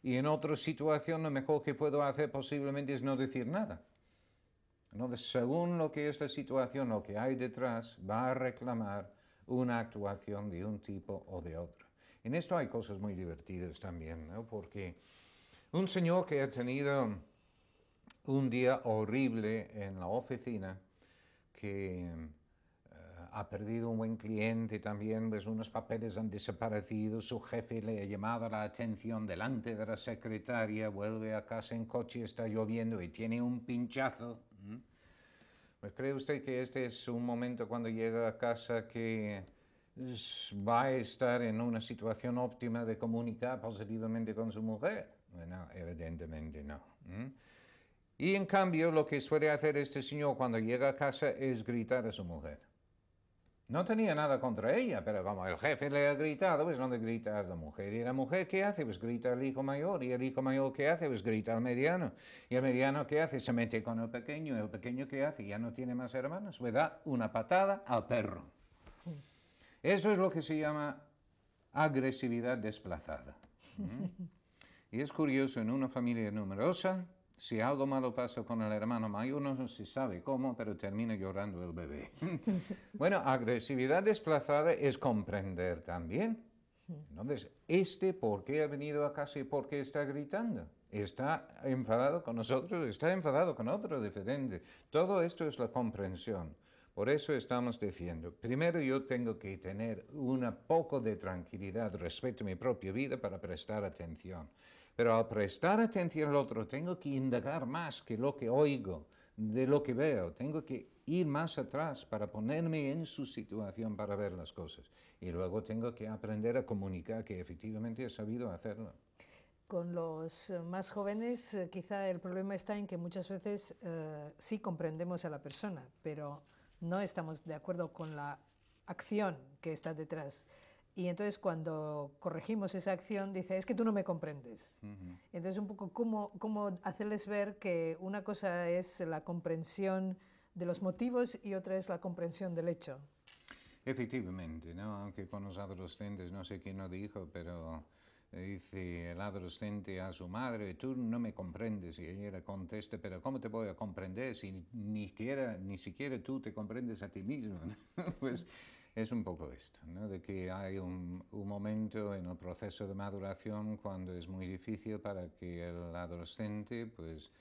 Y en otra situación lo mejor que puedo hacer posiblemente es no decir nada. Entonces, según lo que es la situación, lo que hay detrás, va a reclamar una actuación de un tipo o de otro. En esto hay cosas muy divertidas también, ¿no? porque un señor que ha tenido un día horrible en la oficina, que ha perdido un buen cliente también, pues unos papeles han desaparecido, su jefe le ha llamado la atención delante de la secretaria, vuelve a casa en coche, está lloviendo y tiene un pinchazo. Pues cree usted que este es un momento cuando llega a casa que va a estar en una situación óptima de comunicar positivamente con su mujer. Bueno, evidentemente no. Y en cambio, lo que suele hacer este señor cuando llega a casa es gritar a su mujer. No tenía nada contra ella, pero como el jefe le ha gritado, pues le grita a la mujer. Y la mujer, ¿qué hace? Pues grita al hijo mayor. Y el hijo mayor, ¿qué hace? Pues grita al mediano. Y el mediano, ¿qué hace? Se mete con el pequeño. El pequeño, ¿qué hace? Ya no tiene más hermanos. Le da una patada al perro. Eso es lo que se llama agresividad desplazada. y es curioso, en una familia numerosa, si algo malo pasa con el hermano mayor, no se sabe cómo, pero termina llorando el bebé. bueno, agresividad desplazada es comprender también. Entonces, ¿este por qué ha venido a casa y por qué está gritando? Está enfadado con nosotros, está enfadado con otro diferente. Todo esto es la comprensión. Por eso estamos diciendo, primero yo tengo que tener un poco de tranquilidad respecto a mi propia vida para prestar atención. Pero al prestar atención al otro, tengo que indagar más que lo que oigo, de lo que veo. Tengo que ir más atrás para ponerme en su situación para ver las cosas. Y luego tengo que aprender a comunicar que efectivamente he sabido hacerlo. Con los eh, más jóvenes eh, quizá el problema está en que muchas veces eh, sí comprendemos a la persona, pero no estamos de acuerdo con la acción que está detrás. Y entonces cuando corregimos esa acción, dice, es que tú no me comprendes. Entonces un poco cómo, cómo hacerles ver que una cosa es la comprensión de los motivos y otra es la comprensión del hecho. Efectivamente, ¿no? aunque con los adolescentes, no sé quién lo dijo, pero dice el adolescente a su madre, tú no me comprendes, y ella le contesta, pero ¿cómo te voy a comprender si ni siquiera, ni siquiera tú te comprendes a ti mismo? pues es un poco esto, ¿no? de que hay un, momento en el proceso de maduración cuando es muy difícil para que el adolescente pues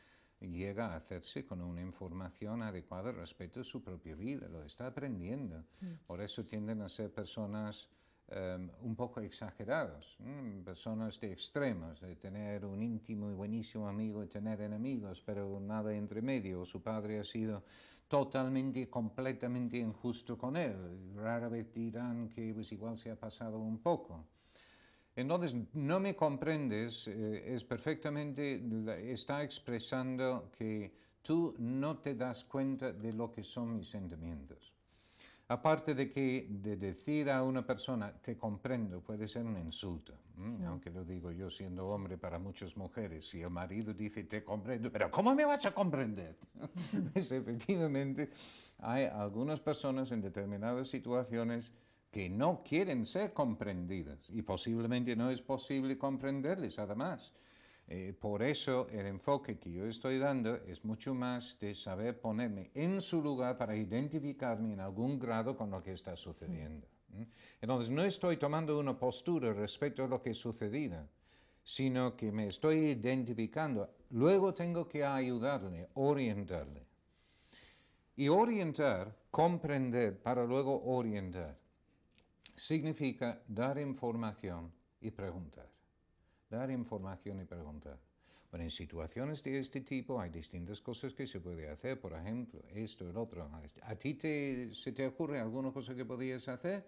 llega a hacerse con una información adecuada respecto a su propia vida, lo está aprendiendo. Mm. Por eso tienden a ser personas em, un poco exageradas, personas de extremos, de tener un íntimo y buenísimo amigo y tener enemigos, pero nada entre medio. Su padre ha sido totalmente completamente injusto con él. Rara vez dirán que pues, igual se ha pasado un poco. Entonces, no me comprendes, eh, es perfectamente, está expresando que tú no te das cuenta de lo que son mis sentimientos. Aparte de que de decir a una persona te comprendo puede ser un insulto, aunque lo digo yo siendo hombre para muchas mujeres, si el marido dice te comprendo, pero ¿cómo me vas a comprender? pues efectivamente hay algunas personas en determinadas situaciones que no quieren ser comprendidas y posiblemente no es posible comprenderles además. Eh, por eso el enfoque que yo estoy dando es mucho más de saber ponerme en su lugar para identificarme en algún grado con lo que está sucediendo. Entonces no estoy tomando una postura respecto a lo que ha sucedido, sino que me estoy identificando. Luego tengo que ayudarle, orientarle. Y orientar, comprender para luego orientar, significa dar información y preguntar dar información y preguntar. Bueno, en situaciones de este tipo hay distintas cosas que se puede hacer, por ejemplo, esto, el otro. ¿A ti te, se te ocurre alguna cosa que podías hacer?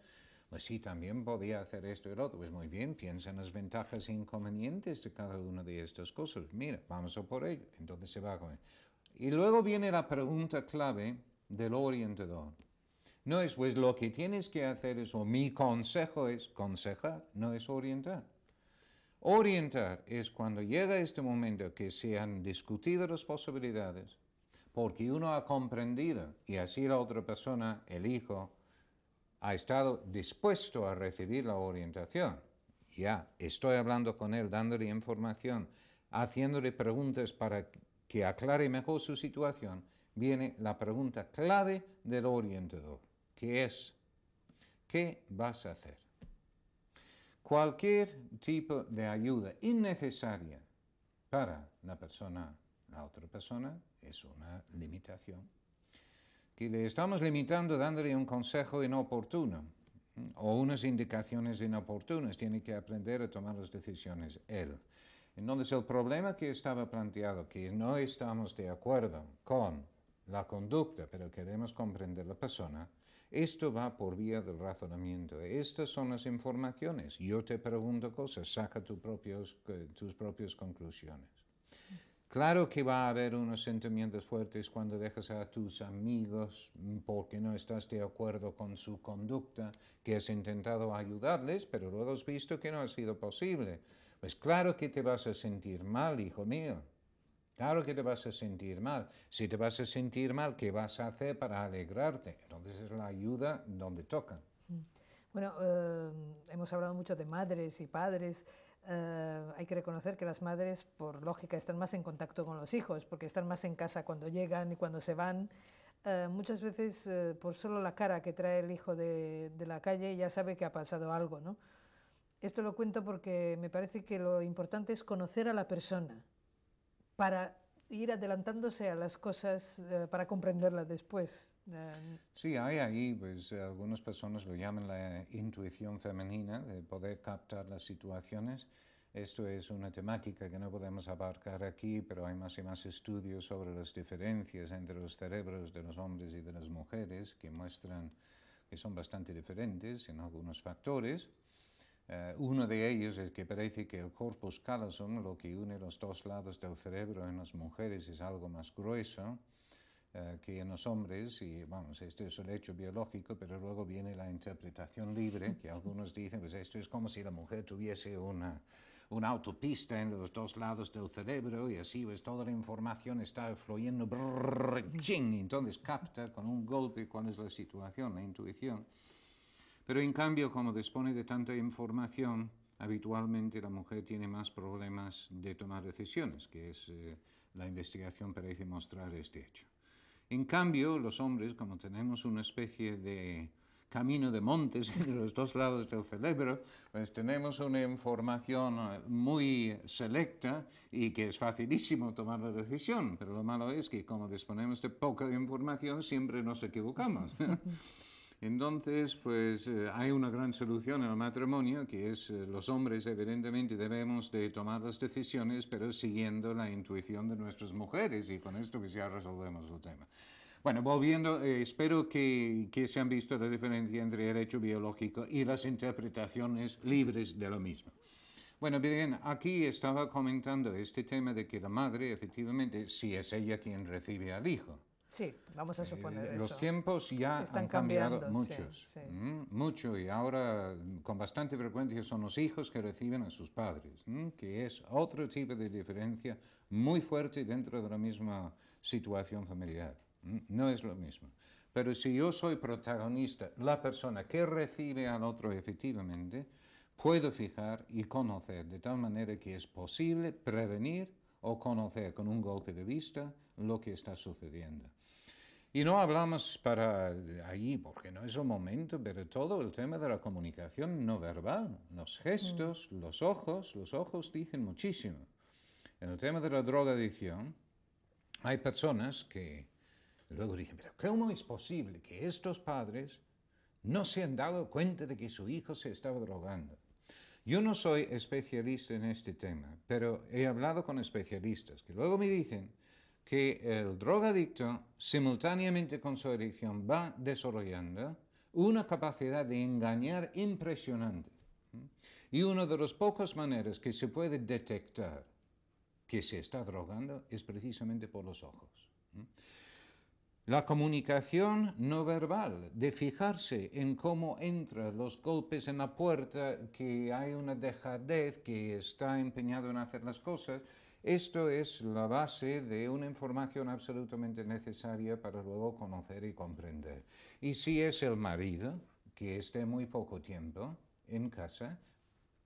Pues sí, también podía hacer esto y el otro. Pues muy bien, piensa en las ventajas e inconvenientes de cada una de estas cosas. Mira, vamos a por ello. Entonces se va con Y luego viene la pregunta clave del orientador. No es, pues lo que tienes que hacer es, o mi consejo es consejar, no es orientar. Orientar es cuando llega este momento que se han discutido las posibilidades, porque uno ha comprendido y así la otra persona, el hijo, ha estado dispuesto a recibir la orientación. Ya, estoy hablando con él, dándole información, haciéndole preguntas para que aclare mejor su situación, viene la pregunta clave del orientador, que es, ¿qué vas a hacer? Cualquier tipo de ayuda innecesaria para la persona, la otra persona, es una limitación. Que le estamos limitando dándole un consejo inoportuno o unas indicaciones inoportunas. Tiene que aprender a tomar las decisiones él. Entonces el problema que estaba planteado, que no estamos de acuerdo con la conducta, pero queremos comprender la persona, esto va por vía del razonamiento. Estas son las informaciones. Yo te pregunto cosas, saca tus propias conclusiones. Claro que va a haber unos sentimientos fuertes cuando dejas a tus amigos porque no estás de acuerdo con su conducta, que has intentado ayudarles, pero luego has visto que no ha sido posible. Pues claro que te vas a sentir mal, hijo mío. Claro que te vas a sentir mal. Si te vas a sentir mal, ¿qué vas a hacer para alegrarte? Entonces es la ayuda donde toca. Bueno, eh, hemos hablado mucho de madres y padres. Eh, hay que reconocer que las madres, por lógica, están más en contacto con los hijos, porque están más en casa cuando llegan y cuando se van. Eh, muchas veces, por solo la cara que trae el hijo de, de, la calle, ya sabe que ha pasado algo. ¿no? Esto lo cuento porque me parece que lo importante es conocer a la persona para ir adelantándose a las cosas eh, para comprenderlas después. Eh, sí, hay ahí, pues algunas personas lo llaman la intuición femenina, de poder captar las situaciones. Esto es una temática que no podemos abarcar aquí, pero hay más y más estudios sobre las diferencias entre los cerebros de los hombres y de las mujeres que muestran que son bastante diferentes en algunos factores. Uh, uno de ellos es que parece que el corpus callosum, lo que une los dos lados del cerebro en las mujeres, es algo más grueso uh, que en los hombres. Y vamos, esto es el hecho biológico, pero luego viene la interpretación libre, que algunos dicen, pues esto es como si la mujer tuviese una, una autopista en los dos lados del cerebro y así pues toda la información está fluyendo, ching, entonces capta con un golpe cuál es la situación, la intuición. Pero en cambio, como dispone de tanta información, habitualmente la mujer tiene más problemas de tomar decisiones, que es eh, la investigación parece mostrar este hecho. En cambio, los hombres, como tenemos una especie de camino de montes entre los dos lados del cerebro, pues tenemos una información eh, muy selecta y que es facilísimo tomar la decisión, pero lo malo es que como disponemos de poca información siempre nos equivocamos. Entonces, pues eh, hay una gran solución en el matrimonio, que es eh, los hombres evidentemente debemos de tomar las decisiones, pero siguiendo la intuición de nuestras mujeres, y con esto pues ya resolvemos el tema. Bueno, volviendo, eh, espero que, que, se han visto la diferencia entre el hecho biológico y las interpretaciones libres de lo mismo. Bueno, bien, aquí estaba comentando este tema de que la madre, efectivamente, si es ella quien recibe al hijo, Sí, vamos a suponer eh, Los tiempos ya han cambiado muchos, mucho, y ahora con bastante frecuencia son los hijos que reciben a sus padres, que es otro tipo de diferencia muy fuerte dentro de la misma situación familiar. No es lo mismo. Pero si yo soy protagonista, la persona que recibe al otro efectivamente, puedo fijar y conocer de tal manera que es posible prevenir o conocer con un golpe de vista lo que está sucediendo. Y no hablamos para allí, porque no es el momento, pero todo el tema de la comunicación no verbal, los gestos, mm. los ojos, los ojos dicen muchísimo. En el tema de la drogadicción, hay personas que luego dicen, pero ¿cómo es posible que estos padres no se han dado cuenta de que su hijo se estaba drogando? Yo no soy especialista en este tema, pero he hablado con especialistas que luego me dicen que el drogadicto, simultáneamente con su adicción, va desarrollando una capacidad de engañar impresionante. Y una de las pocas maneras que se puede detectar que se está drogando es precisamente por los ojos. La comunicación no verbal, de fijarse en cómo entran los golpes en la puerta, que hay una dejadez, que está empeñado en hacer las cosas, esto es la base de una información absolutamente necesaria para luego conocer y comprender. Y si es el marido, que esté muy poco tiempo en casa,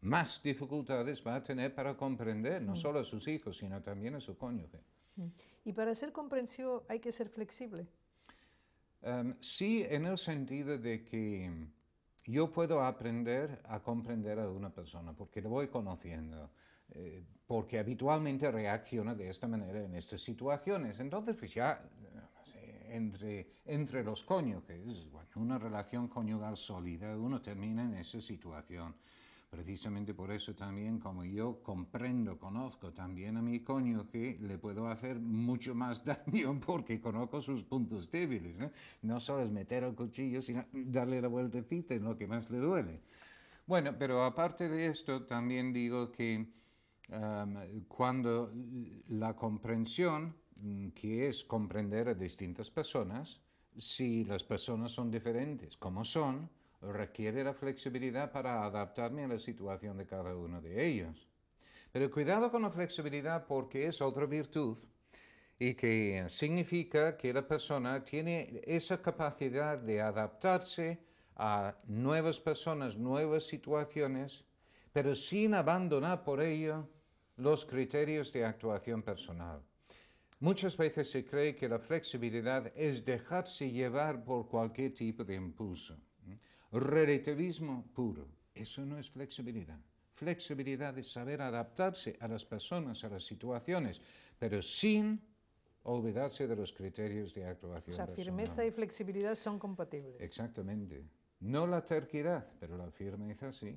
más dificultades va a tener para comprender no mm. solo a sus hijos, sino también a su cónyuge. Mm. ¿Y para ser comprensivo hay que ser flexible? Em, sí, en el sentido de que yo puedo aprender a comprender a una persona porque lo voy conociendo. Eh, porque habitualmente reacciona de esta manera en estas situaciones. Entonces, pues ya entre, entre los cónyuges, bueno, una relación conyugal sólida, uno termina en esa situación. Precisamente por eso también, como yo comprendo, conozco también a mi cónyuge, le puedo hacer mucho más daño porque conozco sus puntos débiles. ¿no? no solo es meter el cuchillo, sino darle la vueltecita en lo que más le duele. Bueno, pero aparte de esto, también digo que um, cuando la comprensión, mm, que es comprender a distintas personas, si las personas son diferentes como son, requiere la flexibilidad para adaptarme a la situación de cada uno de ellos. Pero cuidado con la flexibilidad porque es otra virtud y que significa que la persona tiene esa capacidad de adaptarse a nuevas personas, nuevas situaciones, pero sin abandonar por ello los criterios de actuación personal. Muchas veces se cree que la flexibilidad es dejarse llevar por cualquier tipo de impulso. Relativismo puro. Eso no es flexibilidad. Flexibilidad es saber adaptarse a las personas, a las situaciones, pero sin olvidarse de los criterios de actuación. O sea, firmeza y flexibilidad son compatibles. Exactamente. No la terquedad, pero la firmeza sí.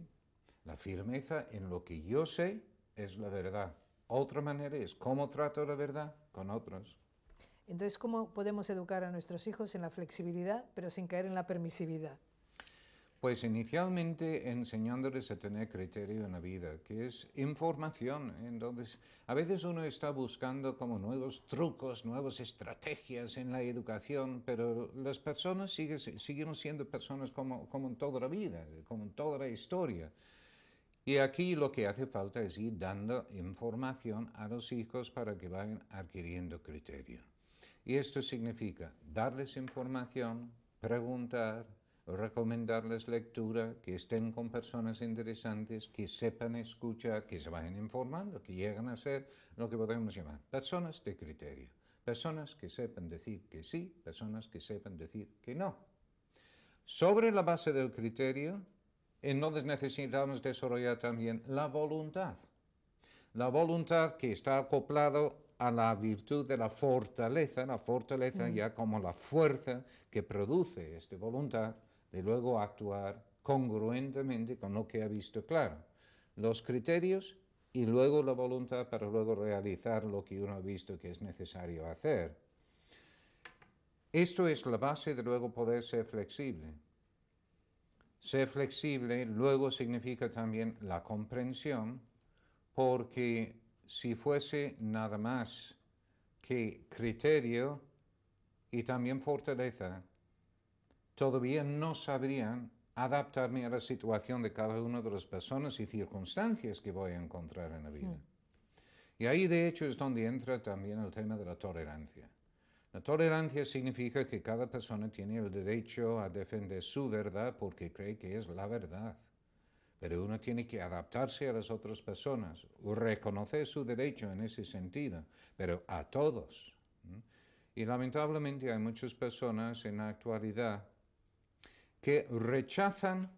La firmeza en lo que yo sé es la verdad. Otra manera es cómo trato la verdad con otros. Entonces, ¿cómo podemos educar a nuestros hijos en la flexibilidad, pero sin caer en la permisividad? Pues inicialmente enseñándoles a tener criterio en la vida, que es información. Entonces, a veces uno está buscando como nuevos trucos, nuevas estrategias en la educación, pero las personas siguen, siguen siendo personas como, como en toda la vida, como en toda la historia. Y aquí lo que hace falta es ir dando información a los hijos para que vayan adquiriendo criterio. Y esto significa darles información, preguntar, recomendarles lectura, que estén con personas interesantes, que sepan escuchar, que se vayan informando, que lleguen a ser lo que podemos llamar personas de criterio. Personas que sepan decir que sí, personas que sepan decir que no. Sobre la base del criterio, entonces necesitamos desarrollar también la voluntad. La voluntad que está acoplado a la virtud de la fortaleza, la fortaleza mm. ya como la fuerza que produce esta voluntad, de luego actuar congruentemente con lo que ha visto claro. Los criterios y luego la voluntad para luego realizar lo que uno ha visto que es necesario hacer. Esto es la base de luego poder ser flexible. Ser flexible luego significa también la comprensión, porque si fuese nada más que criterio y también fortaleza, todavía no sabrían adaptarme a la situación de cada una de las personas y circunstancias que voy a encontrar en la vida. Hmm. Y ahí de hecho es donde entra también el tema de la tolerancia. La tolerancia significa que cada persona tiene el derecho a defender su verdad porque cree que es la verdad. Pero uno tiene que adaptarse a las otras personas, reconocer su derecho en ese sentido, pero a todos. Y lamentablemente hay muchas personas en la actualidad que rechazan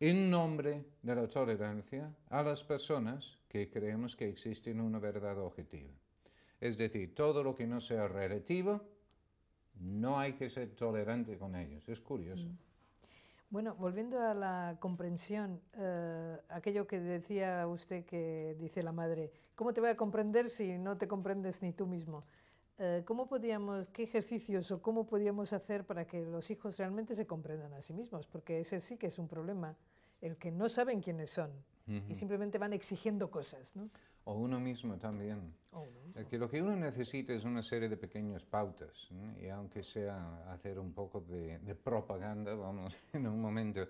en nombre de la tolerancia a las personas que creemos que existen una verdad objetiva. Es decir, todo lo que no sea relativo, no hay que ser tolerante con ellos. Es curioso. Mm. Bueno, volviendo a la comprensión, eh, aquello que decía usted que dice la madre, ¿cómo te voy a comprender si no te comprendes ni tú mismo? Eh, ¿cómo podíamos, qué ejercicios o cómo podíamos hacer para que los hijos realmente se comprendan a sí mismos? Porque ese sí que es un problema, el que no saben quiénes son y simplemente van exigiendo cosas, ¿no? O uno mismo también. Que lo que uno necesita es una serie de pequeñas pautas, y aunque sea hacer un poco de, de propaganda, vamos, en un momento,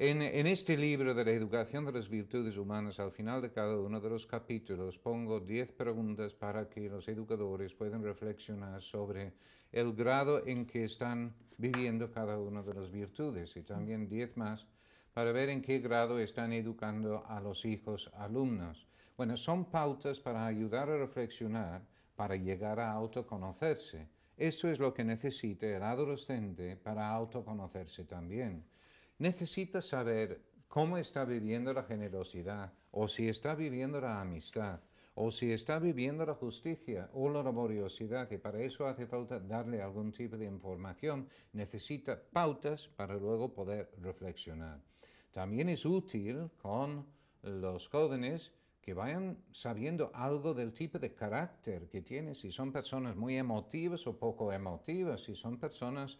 en, este libro de la educación de las virtudes humanas, al final de cada uno de los capítulos, pongo 10 preguntas para que los educadores puedan reflexionar sobre el grado en que están viviendo cada una de las virtudes y también 10 más para ver en qué grado están educando a los hijos alumnos. Bueno, son pautas para ayudar a reflexionar, para llegar a autoconocerse. Esto es lo que necesita el adolescente para autoconocerse también necesita saber cómo está viviendo la generosidad, o si está viviendo la amistad, o si está viviendo la justicia o la laboriosidad, y para eso hace falta darle algún tipo de información, necesita pautas para luego poder reflexionar. También es útil con los jóvenes que vayan sabiendo algo del tipo de carácter que tienen, si son personas muy emotivas o poco emotivas, si son personas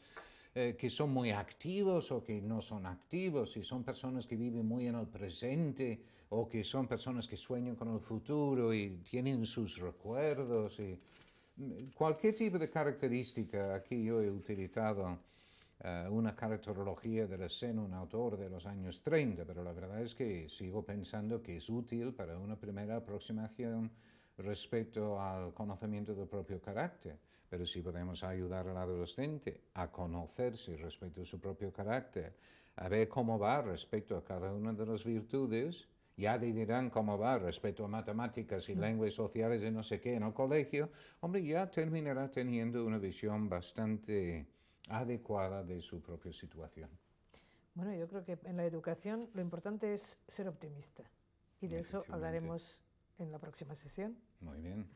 eh, que son muy activos o que no son activos, si son personas que viven muy en el presente o que son personas que sueñan con el futuro y tienen sus recuerdos. Y, mm, cualquier tipo de característica, aquí yo he utilizado eh, una caracterología de la SEN, un autor de los años 30, pero la verdad es que sigo pensando que es útil para una primera aproximación respecto al conocimiento del propio carácter. Pero si podemos ayudar al adolescente a conocerse respecto a su propio carácter, a ver cómo va respecto a cada una de las virtudes, ya le dirán cómo va respecto a matemáticas y lenguas sociales y no sé qué en el colegio, hombre, ya terminará teniendo una visión bastante adecuada de su propia situación. Bueno, yo creo que en la educación lo importante es ser optimista y de eso hablaremos en la próxima sesión. Muy bien.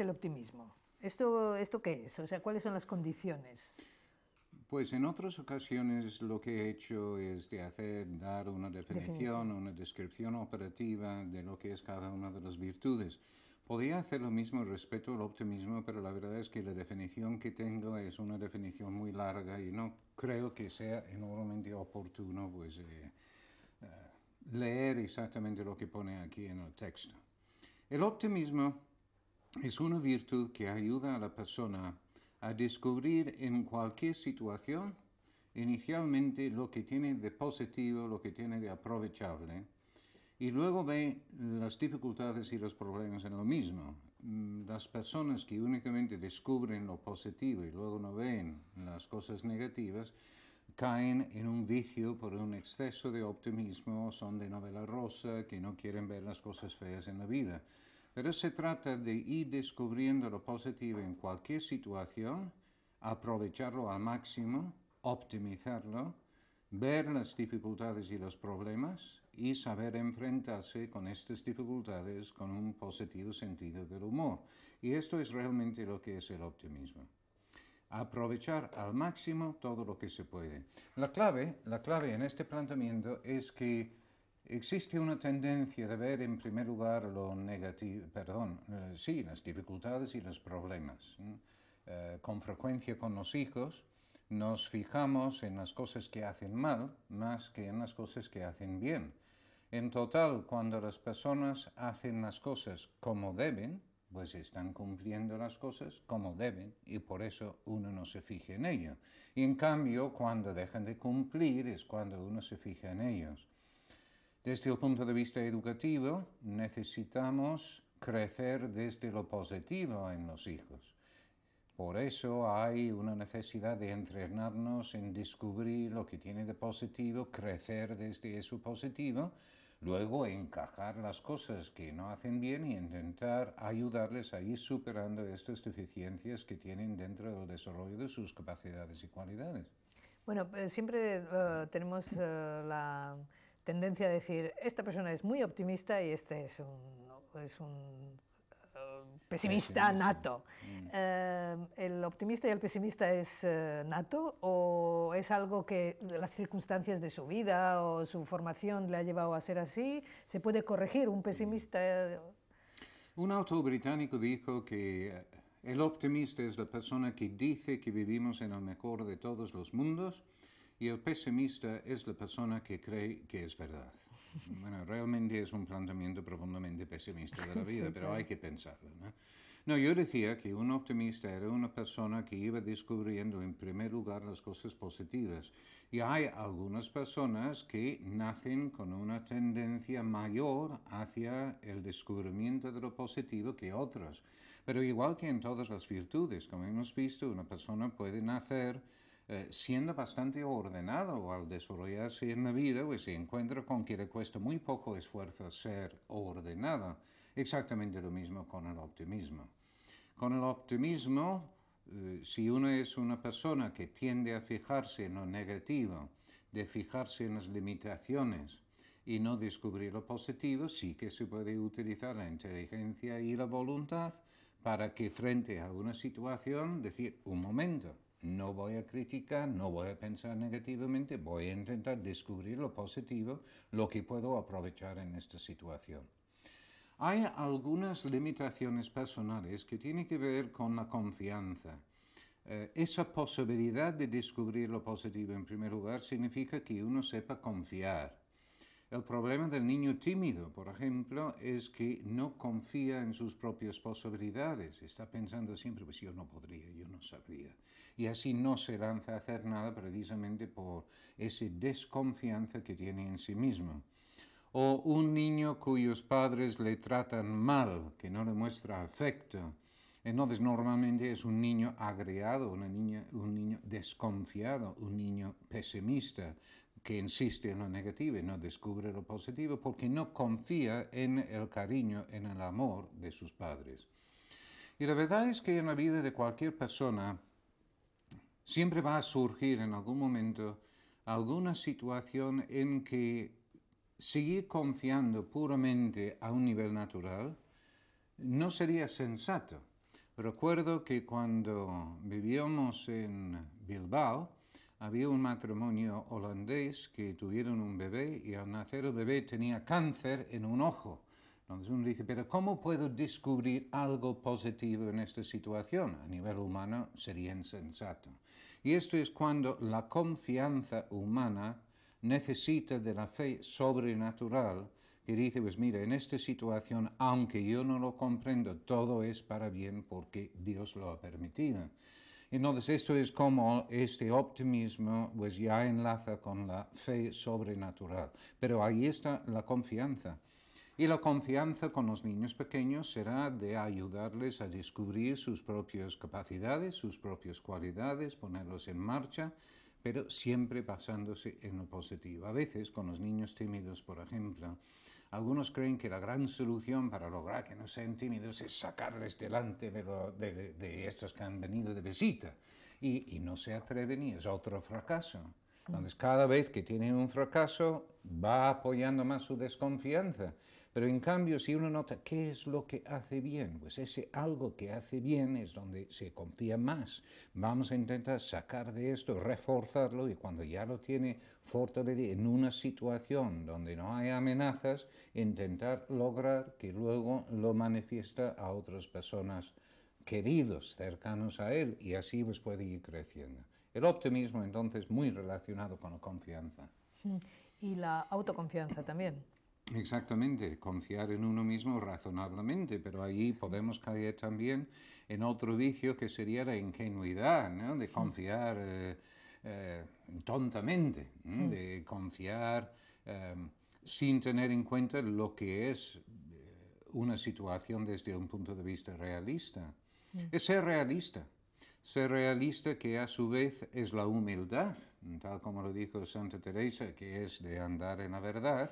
Es el optimismo? ¿Esto, ¿Esto qué es? O sea, ¿cuáles son las condiciones? Pues en otras ocasiones lo que he hecho es de hacer, dar una definición, una descripción operativa de lo que es cada una de las virtudes. Podría hacer lo mismo respecto al optimismo, pero la verdad es que la definición que tengo es una definición muy larga y no creo que sea enormemente oportuno pues, eh, eh, leer exactamente lo que pone aquí en el texto. El optimismo es una virtud que ayuda a la persona a descubrir en cualquier situación inicialmente lo que tiene de positivo, lo que tiene de aprovechable, y luego ve las dificultades y los problemas en lo mismo. Mm, las personas que únicamente descubren lo positivo y luego no ven las cosas negativas, caen en un vicio por un exceso de optimismo, son de novela rosa, que no quieren ver las cosas feas en la vida. Pero se trata de ir descubriendo lo positivo en cualquier situación, aprovecharlo al máximo, optimizarlo, ver las dificultades y los problemas y saber enfrentarse con estas dificultades con un positivo sentido del humor. Y esto es realmente lo que es el optimismo. Aprovechar al máximo todo lo que se puede. La clave, la clave en este planteamiento es que Existe una tendencia de ver en primer lugar lo negativo, perdón, eh, sí, las dificultades y los problemas. Eh, con frecuencia con los hijos nos fijamos en las cosas que hacen mal más que en las cosas que hacen bien. En total, cuando las personas hacen las cosas como deben, pues están cumpliendo las cosas como deben y por eso uno no se fija en ello. Y en cambio, cuando dejan de cumplir es cuando uno se fija en ellos. Desde el punto de vista educativo, necesitamos crecer desde lo positivo en los hijos. Por eso hay una necesidad de entrenarnos en descubrir lo que tiene de positivo, crecer desde eso positivo, luego encajar las cosas que no hacen bien y intentar ayudarles a ir superando estas deficiencias que tienen dentro del desarrollo de sus capacidades y cualidades. Bueno, eh, siempre eh, tenemos eh, la tendencia a decir, esta persona es muy optimista y este es un, es un eh, pesimista, nato. Mm. Eh, ¿El optimista y el pesimista es eh, nato o es algo que las circunstancias de su vida o su formación le ha llevado a ser así? ¿Se puede corregir un pesimista? Un autor británico dijo que el optimista es la persona que dice que vivimos en el mejor de todos los mundos y el pesimista es la persona que cree que es verdad. Bueno, realmente es un planteamiento profundamente pesimista de la vida, pero hay que pensarlo. No, yo decía que un optimista era una persona que iba descubriendo en primer lugar las cosas positivas. Y hay algunas personas que nacen con una tendencia mayor hacia el descubrimiento de lo positivo que otras. Pero igual que en todas las virtudes, como hemos visto, una persona puede nacer eh, siendo bastante ordenado al desarrollarse en la vida, pues se encuentra con que le cuesta muy poco esfuerzo ser ordenado. Exactamente lo mismo con el optimismo. Con el optimismo, eh, si uno es una persona que tiende a fijarse en lo negativo, de fijarse en las limitaciones y no descubrir lo positivo, sí que se puede utilizar la inteligencia y la voluntad para que frente a una situación decir, un momento, no voy a criticar, no voy a pensar negativamente, voy a intentar descubrir lo positivo, lo que puedo aprovechar en esta situación. Hay algunas limitaciones personales que tienen que ver con la confianza. Eh, esa posibilidad de descubrir lo positivo en primer lugar significa que uno sepa confiar. El problema del niño tímido, por ejemplo, es que no confía en sus propias posibilidades. Está pensando siempre, pues yo no podría, yo no sabría. Y así no se lanza a hacer nada precisamente por esa desconfianza que tiene en sí mismo. O un niño cuyos padres le tratan mal, que no le muestra afecto. Entonces normalmente es un niño agriado, una niña, un niño desconfiado, un niño pesimista, que insiste en lo negativo y no descubre lo positivo porque no confía en el cariño, en el amor de sus padres. Y la verdad es que en la vida de cualquier persona siempre va a surgir en algún momento alguna situación en que seguir confiando puramente a un nivel natural no sería sensato. Recuerdo que cuando vivíamos en Bilbao, había un matrimonio holandés que tuvieron un bebé y al nacer el bebé tenía cáncer en un ojo. Entonces uno dice, pero ¿cómo puedo descubrir algo positivo en esta situación? A nivel humano sería insensato. Y esto es cuando la confianza humana necesita de la fe sobrenatural que dice, pues mira, en esta situación, aunque yo no lo comprendo, todo es para bien porque Dios lo ha permitido. Entonces, esto es como este optimismo pues ya enlaza con la fe sobrenatural. Pero ahí está la confianza. Y la confianza con los niños pequeños será de ayudarles a descubrir sus propias capacidades, sus propias cualidades, ponerlos en marcha, pero siempre basándose en lo positivo. A veces con los niños tímidos, por ejemplo, algunos creen que la gran solución para lograr que no sean tímidos es sacarles delante de, estos que han venido de visita. Y, y, no se atreven y es otro fracaso. Entonces, cada vez que tienen un fracaso, va apoyando más su desconfianza. Pero en cambio, si uno nota qué es lo que hace bien, pues ese algo que hace bien es donde se confía más. Vamos a intentar sacar de esto, reforzarlo y cuando ya lo tiene fortalecido en una situación donde no hay amenazas, intentar lograr que luego lo manifiesta a otras personas queridos, cercanos a él, y así pues puede ir creciendo. El optimismo entonces muy relacionado con la confianza. Y la autoconfianza también. Exactamente, confiar en uno mismo razonablemente, pero ahí podemos caer también en otro vicio que sería la ingenuidad, ¿no? de confiar eh, eh, tontamente, de confiar em, sin tener en cuenta lo que es eh, una situación desde un punto de vista realista. Es ser realista, ser realista que a su vez es la humildad, tal como lo dijo Santa Teresa, que es de andar en la verdad.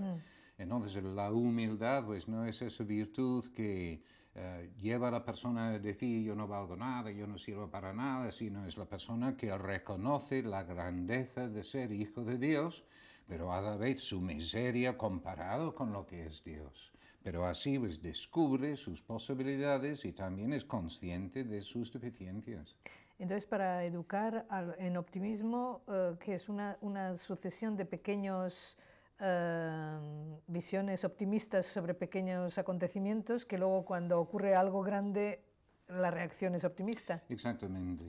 Entonces la humildad pues no es esa virtud que eh, lleva a la persona a decir yo no valgo nada, yo no sirvo para nada, sino es la persona que reconoce la grandeza de ser hijo de Dios, pero a la vez su miseria comparado con lo que es Dios. Pero así pues descubre sus posibilidades y también es consciente de sus deficiencias. Entonces, para educar en optimismo, eh, que es una sucesión de pequeños Em, visiones optimistas sobre pequeños acontecimientos que luego cuando ocurre algo grande la reacción es optimista. Exactamente.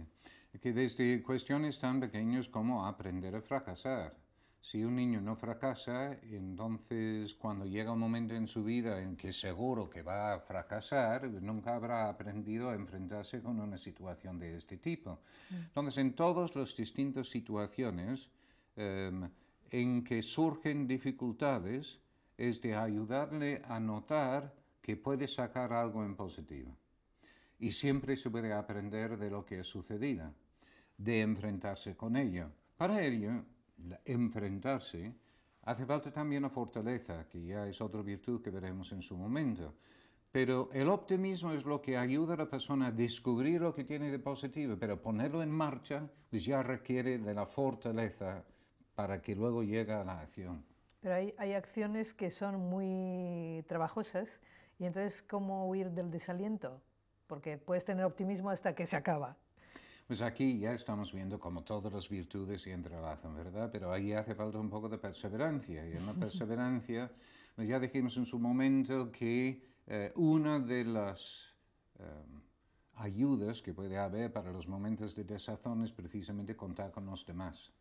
Que desde cuestiones tan pequeñas como aprender a fracasar. Si un niño no fracasa, entonces cuando llega un momento en su vida en que seguro que va a fracasar, nunca habrá aprendido a enfrentarse con una situación de este tipo. Mm. Entonces, en todas las distintas situaciones em, en que surgen dificultades, es de ayudarle a notar que puede sacar algo en positivo. Y siempre se puede aprender de lo que ha sucedido, de enfrentarse con ello. Para ello, enfrentarse, hace falta también la fortaleza, que ya es otra virtud que veremos en su momento. Pero el optimismo es lo que ayuda a la persona a descubrir lo que tiene de positivo, pero ponerlo en marcha pues ya requiere de la fortaleza para que luego llegue a la acción. Pero hay, hay acciones que son muy trabajosas y entonces, ¿cómo huir del desaliento? Porque puedes tener optimismo hasta que se acaba. Pues aquí ya estamos viendo como todas las virtudes se entrelazan, ¿verdad? Pero ahí hace falta un poco de perseverancia. Y en la perseverancia, pues ya dijimos en su momento que eh, una de las eh, ayudas que puede haber para los momentos de desazón es precisamente contar con los demás.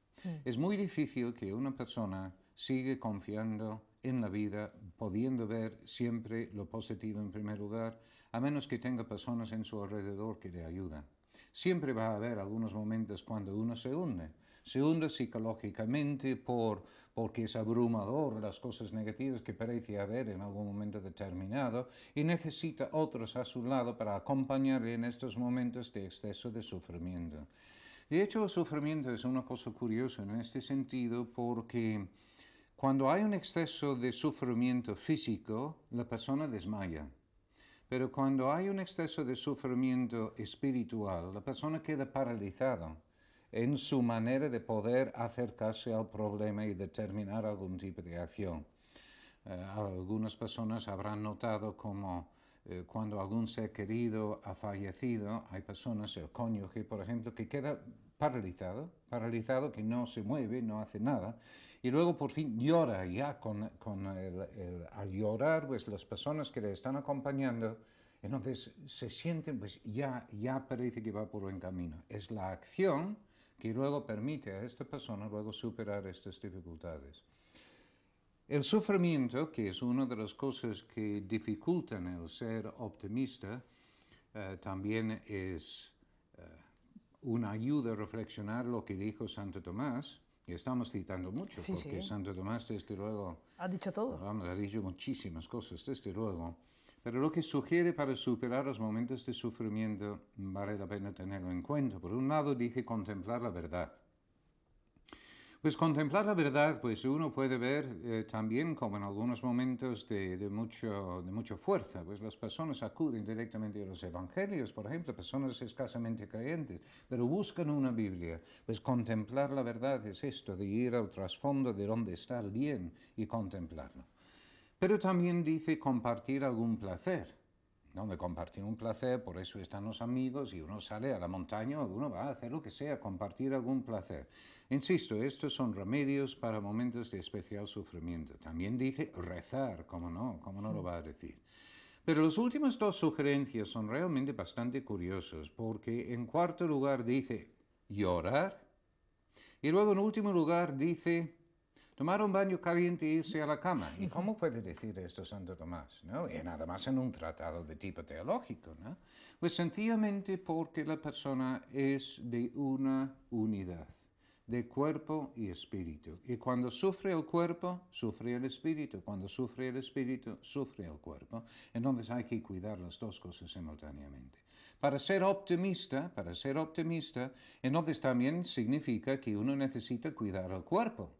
Es muy difícil que una persona siga confiando en la vida, pudiendo ver siempre lo positivo en primer lugar, a menos que tenga personas en su alrededor que le ayuden. Siempre va a haber algunos momentos cuando uno se hunde. Se hunde psicológicamente por, porque es abrumador las cosas negativas que parece haber en algún momento determinado y necesita otros a su lado para acompañarle en estos momentos de exceso de sufrimiento. De hecho, el sufrimiento es una cosa curiosa en este sentido porque cuando hay un exceso de sufrimiento físico, la persona desmaya. Pero cuando hay un exceso de sufrimiento espiritual, la persona queda paralizada en su manera de poder acercarse al problema y determinar algún tipo de acción. Eh, algunas personas habrán notado como eh, cuando algún ser querido ha fallecido, hay personas, el cónyuge, por ejemplo, que queda paralizado, paralizado, que no se mueve, no hace nada, y luego por fin llora ya con, con el, al llorar, pues las personas que le están acompañando, entonces se sienten, pues ya, ya parece que va por buen camino. Es la acción que luego permite a esta persona luego superar estas dificultades. El sufrimiento, que es una de las cosas que dificultan el ser optimista, eh, también es eh, una ayuda a reflexionar lo que dijo Santo Tomás, y estamos citando mucho, porque Santo Tomás, desde luego... Ha dicho todo. Vamos, ha dicho muchísimas cosas, desde luego. Pero lo que sugiere para superar los momentos de sufrimiento vale la pena tenerlo en cuenta. Por un lado dice contemplar la verdad. Pues contemplar la verdad, pues uno puede ver eh, también como en algunos momentos de, mucho, de mucha fuerza, pues las personas acuden directamente a los evangelios, por ejemplo, personas escasamente creyentes, pero buscan una Biblia. Pues contemplar la verdad es esto, de ir al trasfondo de dónde está el bien y contemplarlo. Pero también dice compartir algún placer donde compartir un placer, por eso están los amigos y uno sale a la montaña, uno va a hacer lo que sea, compartir algún placer. Insisto, estos son remedios para momentos de especial sufrimiento. También dice rezar, ¿cómo no? ¿Cómo no lo va a decir? Pero las últimas dos sugerencias son realmente bastante curiosas, porque en cuarto lugar dice llorar, y luego en último lugar dice tomar un baño caliente e irse a la cama. ¿Y cómo puede decir esto Santo Tomás? ¿no? Y nada más en un tratado de tipo teológico. ¿no? Pues sencillamente porque la persona es de una unidad, de cuerpo y espíritu. Y cuando sufre el cuerpo, sufre el espíritu. Cuando sufre el espíritu, sufre el cuerpo. Entonces hay que cuidar las dos cosas simultáneamente. Para ser optimista, para ser optimista, entonces también significa que uno necesita cuidar el cuerpo.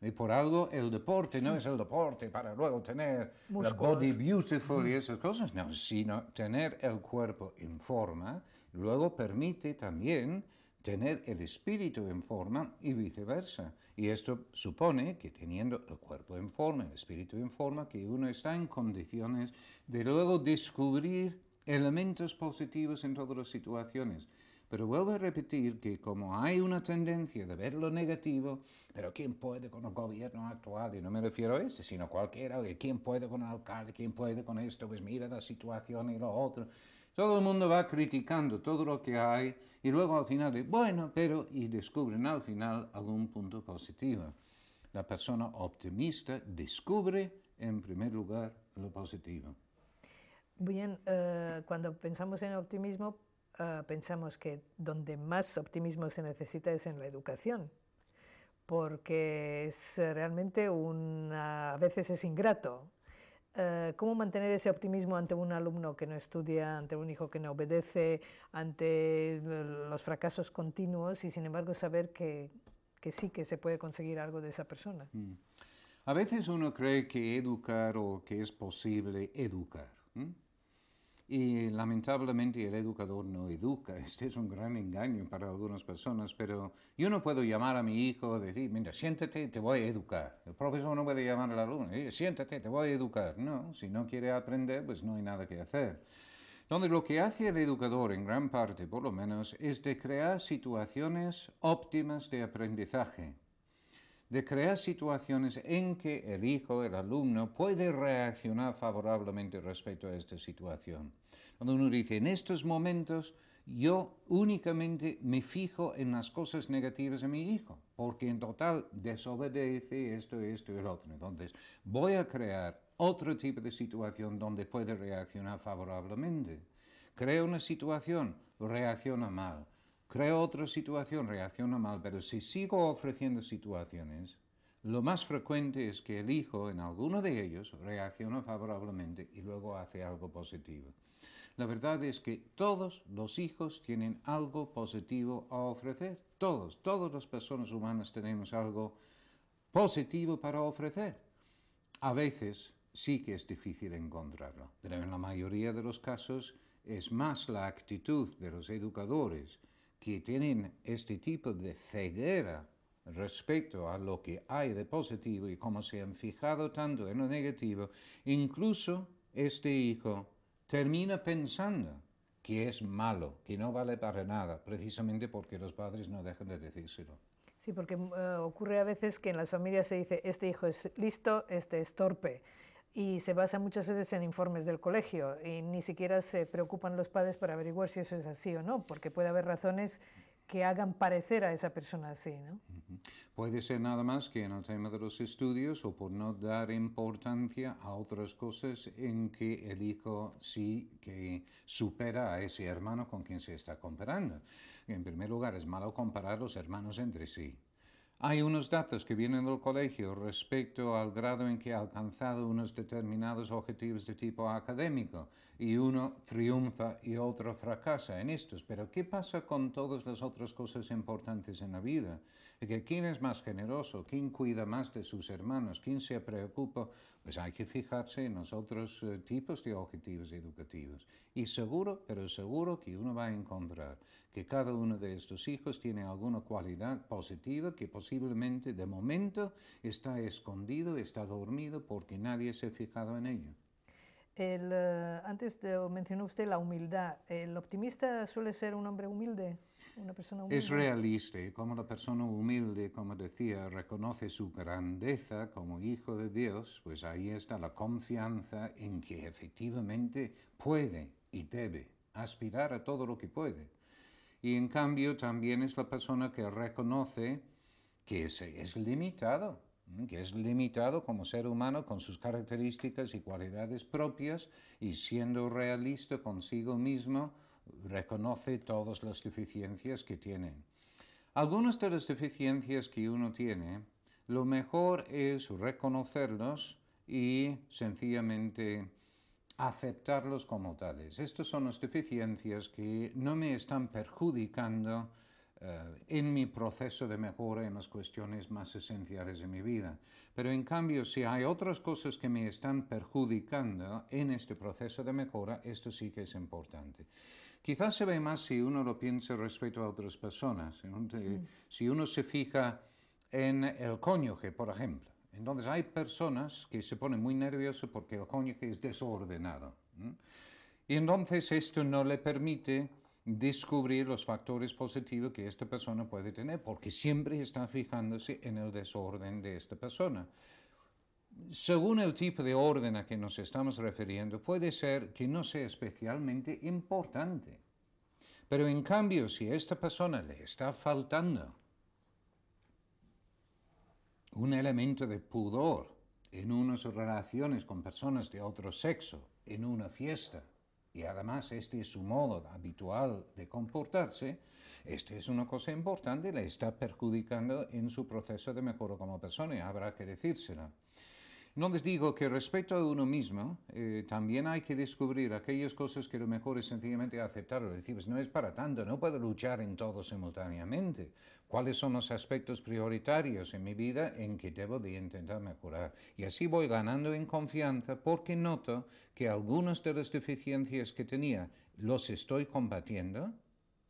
Y por algo el deporte no es el deporte para luego tener la body beautiful y esas cosas, no, sino tener el cuerpo en forma, luego permite también tener el espíritu en forma y viceversa. Y esto supone que teniendo el cuerpo en forma, el espíritu en forma, que uno está en condiciones de luego descubrir elementos positivos en todas las situaciones. Pero vuelvo a repetir que como hay una tendencia de ver lo negativo, pero ¿quién puede con el gobierno actual? Y no me refiero a este, sino cualquiera, de quién puede con el alcalde, quién puede con esto, pues mira la situación y lo otro. Todo el mundo va criticando todo lo que hay y luego al final, bueno, pero, y descubren al final algún punto positivo. La persona optimista descubre, en primer lugar, lo positivo. Bien, eh, cuando pensamos en optimismo, uh, pensamos que donde más optimismo se necesita es en la educación, porque es realmente un, a veces es ingrato. Uh, ¿Cómo mantener ese optimismo ante un alumno que no estudia, ante un hijo que no obedece, ante los fracasos continuos y sin embargo saber que, que sí que se puede conseguir algo de esa persona? Mm. A veces uno cree que educar o que es posible educar. ¿Mm? Y lamentablemente el educador no educa. Este es un gran engaño para algunas personas, pero yo no puedo llamar a mi hijo y decir, mira, siéntate, te voy a educar. El profesor no puede llamar al alumno, siéntate, te voy a educar. No, si no quiere aprender, pues no hay nada que hacer. Donde lo que hace el educador, en gran parte por lo menos, es de crear situaciones óptimas de aprendizaje de crear situaciones en que el hijo, el alumno, puede reaccionar favorablemente respecto a esta situación. Cuando uno dice, en estos momentos yo únicamente me fijo en las cosas negativas de mi hijo, porque en total desobedece esto, esto y el otro. Entonces, voy a crear otro tipo de situación donde puede reaccionar favorablemente. Creo una situación, reacciona mal creo otra situación, reacciona mal, pero si sigo ofreciendo situaciones, lo más frecuente es que el hijo en alguno de ellos reacciona favorablemente y luego hace algo positivo. La verdad es que todos los hijos tienen algo positivo a ofrecer. Todos, todas las personas humanas tenemos algo positivo para ofrecer. A veces sí que es difícil encontrarlo, pero en la mayoría de los casos es más la actitud de los educadores que tienen este tipo de ceguera respecto a lo que hay de positivo y como se han fijado tanto en lo negativo, incluso este hijo termina pensando que es malo, que no vale para nada, precisamente porque los padres no dejan de decírselo. Sí, porque eh, ocurre a veces que en las familias se dice, este hijo es listo, este es torpe y se basa muchas veces en informes del colegio y ni siquiera se preocupan los padres para averiguar si eso es así o no, porque puede haber razones que hagan parecer a esa persona así. ¿no? Puede ser nada más que en el tema de los estudios o por no dar importancia a otras cosas en que el hijo sí que supera a ese hermano con quien se está comparando. En primer lugar, es malo comparar los hermanos entre sí. Hay unos datos que vienen del colegio respecto al grado en que ha alcanzado unos determinados objetivos de tipo académico y uno triunfa y otro fracasa en estos. Pero ¿qué pasa con todas las otras cosas importantes en la vida? que ¿Quién es más generoso? ¿Quién cuida más de sus hermanos? ¿Quién se preocupa? Pues hay que fijarse en los otros eh, tipos de objetivos educativos. Y seguro, pero seguro que uno va a encontrar que cada uno de estos hijos tiene alguna cualidad positiva que posiblemente de momento está escondido, está dormido porque nadie se ha fijado en ello. El, uh, antes de, mencionó usted la humildad. ¿El optimista suele ser un hombre humilde? Una persona humilde? Es realista y como la persona humilde, como decía, reconoce su grandeza como hijo de Dios, pues ahí está la confianza en que efectivamente puede y debe aspirar a todo lo que puede. Y en cambio también es la persona que reconoce que es, es limitado que es limitado como ser humano con sus características y cualidades propias y siendo realista consigo mismo, reconoce todas las deficiencias que tiene. Algunas de las deficiencias que uno tiene, lo mejor es reconocerlos y sencillamente aceptarlos como tales. Estas son las deficiencias que no me están perjudicando eh, en mi proceso de mejora en las cuestiones más esenciales de mi vida. Pero en cambio, si hay otras cosas que me están perjudicando en este proceso de mejora, esto sí que es importante. Quizás se ve más si uno lo piensa respecto a otras personas. Mm. Si uno se fija en el cónyuge, por ejemplo. Entonces hay personas que se ponen muy nerviosas porque el cónyuge es desordenado. Y entonces esto no le permite descubrir los factores positivos que esta persona puede tener, porque siempre está fijándose en el desorden de esta persona. Según el tipo de orden a que nos estamos refiriendo, puede ser que no sea especialmente importante. Pero en cambio, si a esta persona le está faltando un elemento de pudor en unas relaciones con personas de otro sexo, en una fiesta, y además este es su modo habitual de comportarse, esto es una cosa importante, le está perjudicando en su proceso de mejora como persona y habrá que decírsela. No les digo que respecto a uno mismo, eh, también hay que descubrir aquellas cosas que lo mejor es sencillamente aceptarlo. Decir, pues no es para tanto, no puedo luchar en todo simultáneamente. ¿Cuáles son los aspectos prioritarios en mi vida en que debo de intentar mejorar? Y así voy ganando en confianza porque noto que algunas de las deficiencias que tenía los estoy combatiendo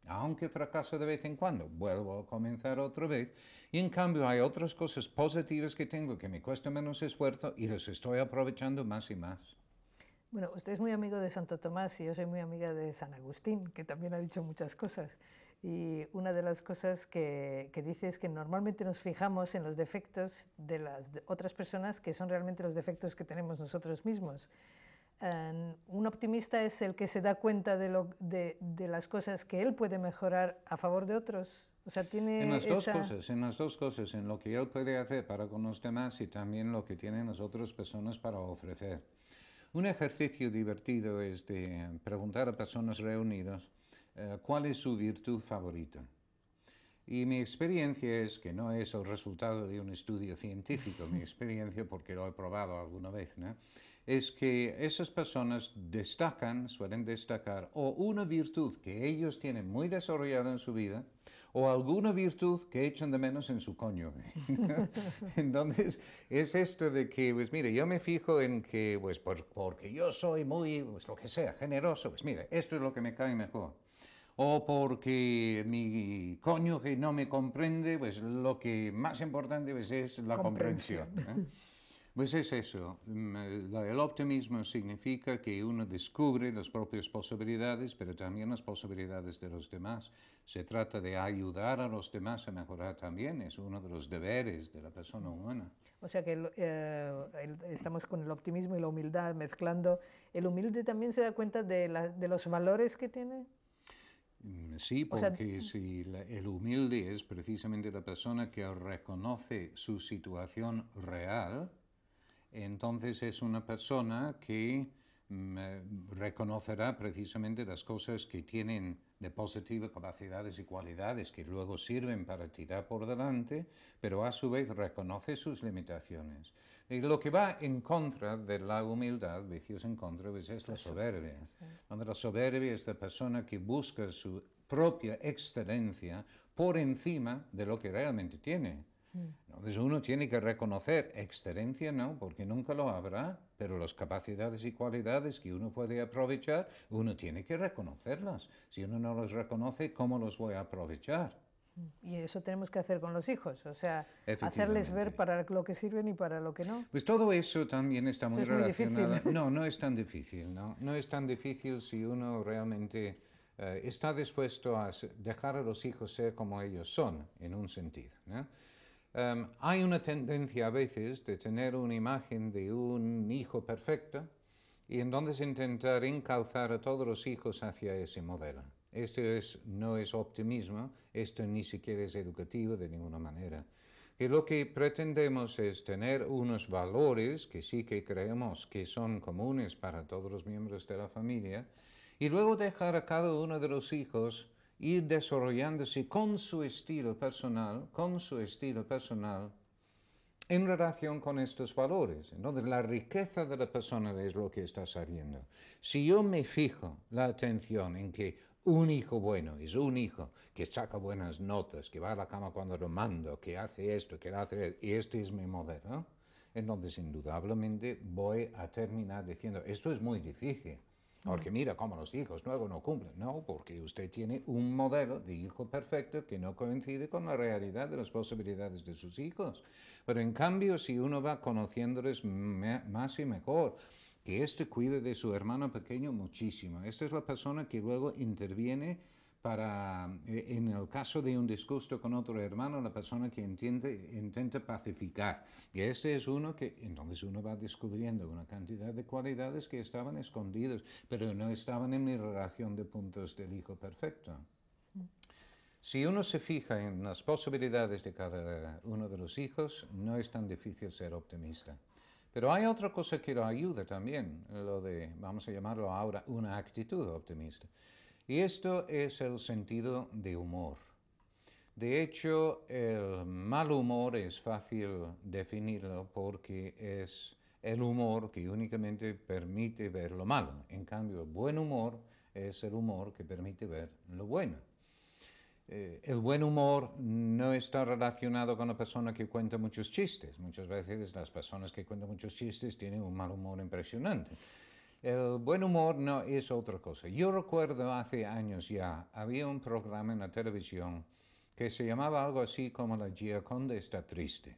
aunque fracaso de vez en cuando, vuelvo a comenzar otra vez. Y en cambio hay otras cosas positivas que tengo que me cuesta menos esfuerzo y las estoy aprovechando más y más. Bueno, usted es muy amigo de Santo Tomás y yo soy muy amiga de San Agustín, que también ha dicho muchas cosas. Y una de las cosas que, que dice es que normalmente nos fijamos en los defectos de las otras personas que son realmente los defectos que tenemos nosotros mismos un optimista es el que se da cuenta de, lo, de, de, las cosas que él puede mejorar a favor de otros. O sea, tiene en las dos cosas, en las dos cosas, en lo que él puede hacer para con los demás y también lo que tienen las otras personas para ofrecer. Un ejercicio divertido es de preguntar a personas reunidas eh, cuál es su virtud favorita. Y mi experiencia es que no es el resultado de un estudio científico, mi experiencia porque lo he probado alguna vez, ¿no? Es que esas personas destacan, suelen destacar, o una virtud que ellos tienen muy desarrollada en su vida, o alguna virtud que echan de menos en su cónyuge. Entonces, es esto de que, pues mire, yo me fijo en que, pues porque yo soy muy, pues lo que sea, generoso, pues mire, esto es lo que me cae mejor. O porque mi cónyuge no me comprende, pues lo que más importante pues, es la comprensión. ¿eh? Pues es eso, mm, el optimismo significa que uno descubre las propias posibilidades, pero también las posibilidades de los demás. Se trata de ayudar a los demás a mejorar también, es uno de los deberes de la persona humana. O sea que eh, estamos con el optimismo y la humildad mezclando. ¿El humilde también se da cuenta de, los valores que tiene? Mm, sí, porque si el humilde es precisamente la persona que reconoce su situación real, entonces es una persona que mm, eh, reconocerá precisamente las cosas que tienen de positiva capacidades y cualidades que luego sirven para tirar por delante, pero a su vez reconoce sus limitaciones. Y lo que va en contra de la humildad, vicios en contra, pues es la soberbia. Donde la soberbia es la persona que busca su propia excelencia por encima de lo que realmente tiene. Entonces uno tiene que reconocer excelencia, no, porque nunca lo habrá, pero las capacidades y cualidades que uno puede aprovechar, uno tiene que reconocerlas. Si uno no los reconoce, ¿cómo los voy a aprovechar? Y eso tenemos que hacer con los hijos, o sea, hacerles ver para lo que sirven y para lo que no. Pues todo eso también está muy relacionado. no, no es tan difícil, ¿no? No es tan difícil si uno realmente eh, está dispuesto a dejar a los hijos ser como ellos son, en un sentido. ¿no? Em, hay una tendencia a veces de tener una imagen de un hijo perfecto y entonces intentar encauzar a todos los hijos hacia ese modelo. Esto es, no es optimismo, esto ni siquiera es educativo de ninguna manera. Que lo que pretendemos es tener unos valores que sí que creemos que son comunes para todos los miembros de la familia y luego dejar a cada uno de los hijos ir desarrollándose con su estilo personal, con su estilo personal, en relación con estos valores. Entonces, la riqueza de la persona es lo que está saliendo. Si yo me fijo la atención en que un hijo bueno es un hijo que saca buenas notas, que va a la cama cuando lo mando, que hace esto, que hace esto, y este es mi modelo, entonces indudablemente voy a terminar diciendo, esto es muy difícil. Porque mira cómo los hijos luego no cumplen. No, porque usted tiene un modelo de hijo perfecto que no coincide con la realidad de las posibilidades de sus hijos. Pero en cambio, si uno va conociéndoles más y mejor, que este cuide de su hermano pequeño muchísimo. Esta es la persona que luego interviene para, eh, en el caso de un disgusto con otro hermano, la persona que entiende, intenta pacificar. Y este es uno que, entonces uno va descubriendo una cantidad de cualidades que estaban escondidas, pero no estaban en mi relación de puntos del hijo perfecto. Si uno se fija en las posibilidades de cada uno de los hijos, no es tan difícil ser optimista. Pero hay otra cosa que lo ayuda también, lo de, vamos a llamarlo ahora, una actitud optimista. Y esto es el sentido de humor. De hecho, el mal humor es fácil definirlo porque es el humor que únicamente permite ver lo malo. En cambio, el buen humor es el humor que permite ver lo bueno. Eh, el buen humor no está relacionado con la persona que cuenta muchos chistes. Muchas veces las personas que cuentan muchos chistes tienen un mal humor impresionante. El buen humor no es otra cosa. Yo recuerdo hace años ya, había un programa en la televisión que se llamaba algo así como La Gioconda está triste.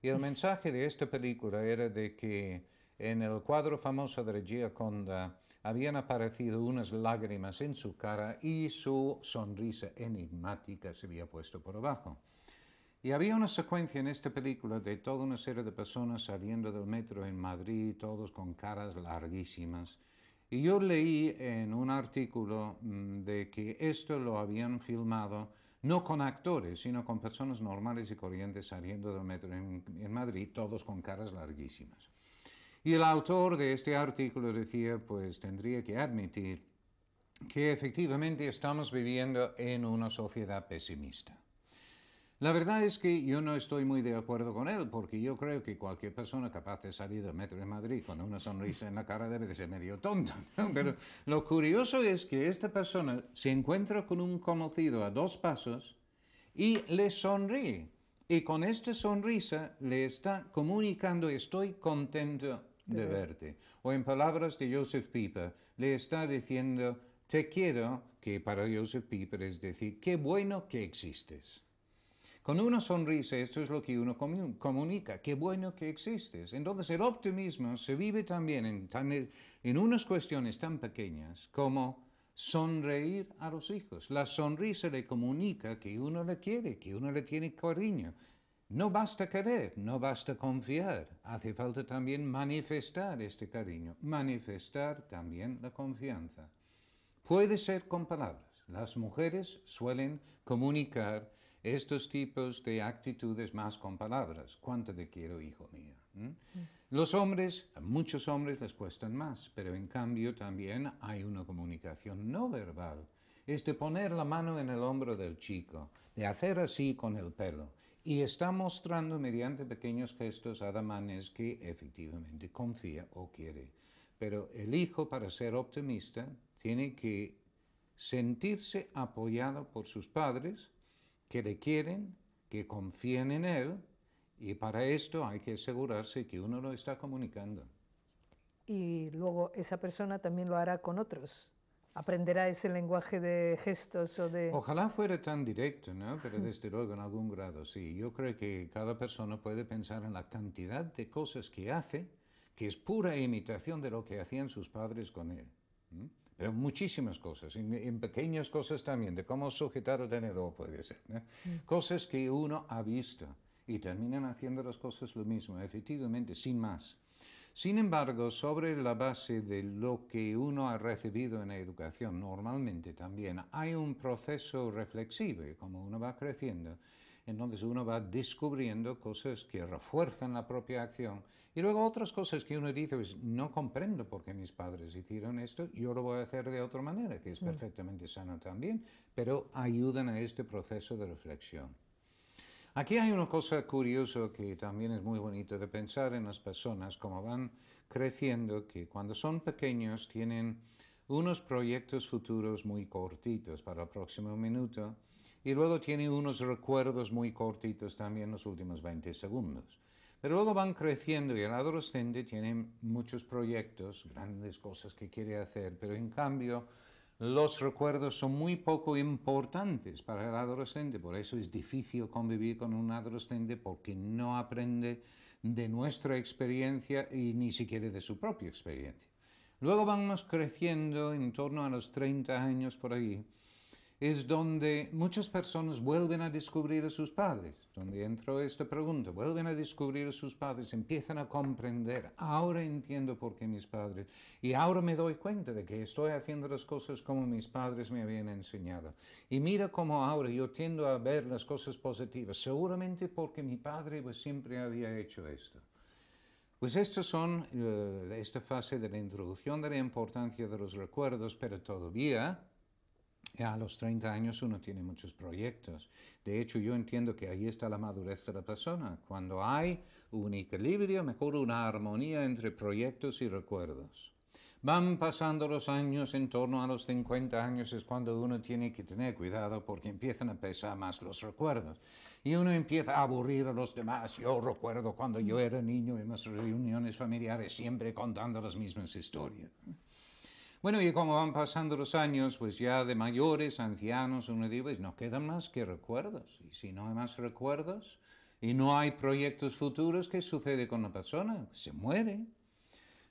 Y el mensaje de esta película era de que en el cuadro famoso de la Gioconda habían aparecido unas lágrimas en su cara y su sonrisa enigmática se había puesto por abajo. Y había una secuencia en esta película de toda una serie de personas saliendo del metro en Madrid, todos con caras larguísimas. Y yo leí en un artículo mm, de que esto lo habían filmado no con actores, sino con personas normales y corrientes saliendo del metro en, en Madrid, todos con caras larguísimas. Y el autor de este artículo decía, pues tendría que admitir que efectivamente estamos viviendo en una sociedad pesimista. La verdad es que yo no estoy muy de acuerdo con él, porque yo creo que cualquier persona capaz de salir del metro de Madrid con una sonrisa en la cara debe de ser medio tonto. Pero lo curioso es que esta persona se encuentra con un conocido a dos pasos y le sonríe. Y con esta sonrisa le está comunicando estoy contento de verte. O en palabras de Joseph Pieper, le está diciendo, te quiero, que para Joseph Pieper es decir, qué bueno que existes. Con una sonrisa, esto es lo que uno comunica, qué bueno que existes. Entonces el optimismo se vive también en, en unas cuestiones tan pequeñas como sonreír a los hijos. La sonrisa le comunica que uno le quiere, que uno le tiene cariño, no basta querer, no basta confiar, hace falta también manifestar este cariño, manifestar también la confianza. Puede ser con palabras. Las mujeres suelen comunicar estos tipos de actitudes más con palabras. ¿Cuánto te quiero, hijo mío? ¿Mm? Los hombres, a muchos hombres les cuestan más, pero en cambio también hay una comunicación no verbal. Es de poner la mano en el hombro del chico, de hacer así con el pelo y está mostrando mediante pequeños gestos adamanes que efectivamente confía o quiere. Pero el hijo, para ser optimista, tiene que sentirse apoyado por sus padres, que le quieren, que confían en él, y para esto hay que asegurarse que uno lo está comunicando. Y luego esa persona también lo hará con otros aprenderá ese lenguaje de gestos o de... Ojalá fuera tan directo, ¿no? Pero desde luego en algún grado sí. Yo creo que cada persona puede pensar en la cantidad de cosas que hace que es pura imitación de lo que hacían sus padres con él. Pero muchísimas cosas, en, pequeñas cosas también, de cómo sujetar el tenedor puede ser. Mm. Cosas que uno ha visto y terminan haciendo las cosas lo mismo, efectivamente, sin más. Sin embargo, sobre la base de lo que uno ha recibido en la educación, normalmente también hay un proceso reflexivo como uno va creciendo, entonces uno va descubriendo cosas que refuerzan la propia acción y luego otras cosas que uno dice, pues, no comprendo por qué mis padres hicieron esto, yo lo voy a hacer de otra manera, que es mm. perfectamente sano también, pero ayudan a este proceso de reflexión. Aquí hay una cosa curiosa que también es muy bonito de pensar en las personas, como van creciendo, que cuando son pequeños tienen unos proyectos futuros muy cortitos para el próximo minuto y luego tienen unos recuerdos muy cortitos también los últimos 20 segundos. Pero luego van creciendo y el adolescente tiene muchos proyectos, grandes cosas que quiere hacer, pero en cambio los recuerdos son muy poco importantes para el adolescente, por eso es difícil convivir con un adolescente porque no aprende de nuestra experiencia y ni siquiera de su propia experiencia. Luego vamos creciendo en torno a los 30 años por ahí es donde muchas personas vuelven a descubrir a sus padres, donde entró esta pregunta, vuelven a descubrir a sus padres, empiezan a comprender, ahora entiendo por qué mis padres, y ahora me doy cuenta de que estoy haciendo las cosas como mis padres me habían enseñado. Y mira cómo ahora yo tiendo a ver las cosas positivas, seguramente porque mi padre pues, siempre había hecho esto. Pues estas son eh, esta fase de la introducción de la importancia de los recuerdos, pero todavía a los 30 años uno tiene muchos proyectos. De hecho, yo entiendo que ahí está la madurez de la persona. Cuando hay un equilibrio, mejor una armonía entre proyectos y recuerdos. Van pasando los años, en torno a los 50 años es cuando uno tiene que tener cuidado porque empiezan a pesar más los recuerdos. Y uno empieza a aburrir a los demás. Yo recuerdo cuando yo era niño en las reuniones familiares siempre contando las mismas historias. Bueno, y como van pasando los años, pues ya de mayores, ancianos, uno dice, pues no quedan más que recuerdos. Y si no hay más recuerdos y no hay proyectos futuros, ¿qué sucede con la persona? Se muere.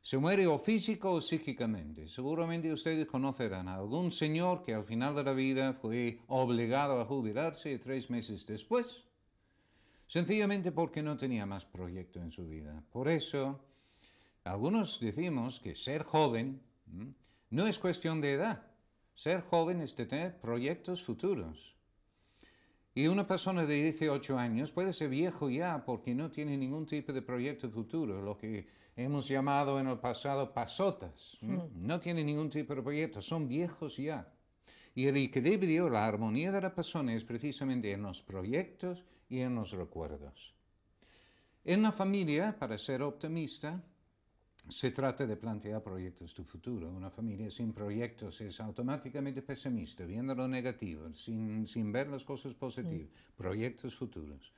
Se muere o físico o psíquicamente. Seguramente ustedes conocerán a algún señor que al final de la vida fue obligado a jubilarse tres meses después, sencillamente porque no tenía más proyecto en su vida. Por eso, algunos decimos que ser joven no es cuestión de edad. Ser joven es de tener proyectos futuros. Y una persona de 18 años puede ser viejo ya porque no tiene ningún tipo de proyecto futuro, lo que hemos llamado en el pasado pasotas. Hmm. No tiene ningún tipo de proyecto, son viejos ya. Y el equilibrio, la armonía de la persona es precisamente en los proyectos y en los recuerdos. En la familia, para ser optimista, se trata de plantear proyectos de futuro. Una familia sin proyectos es automáticamente pesimista, viendo lo negativo, sin, sin ver las cosas positivas. Mm. Proyectos futuros.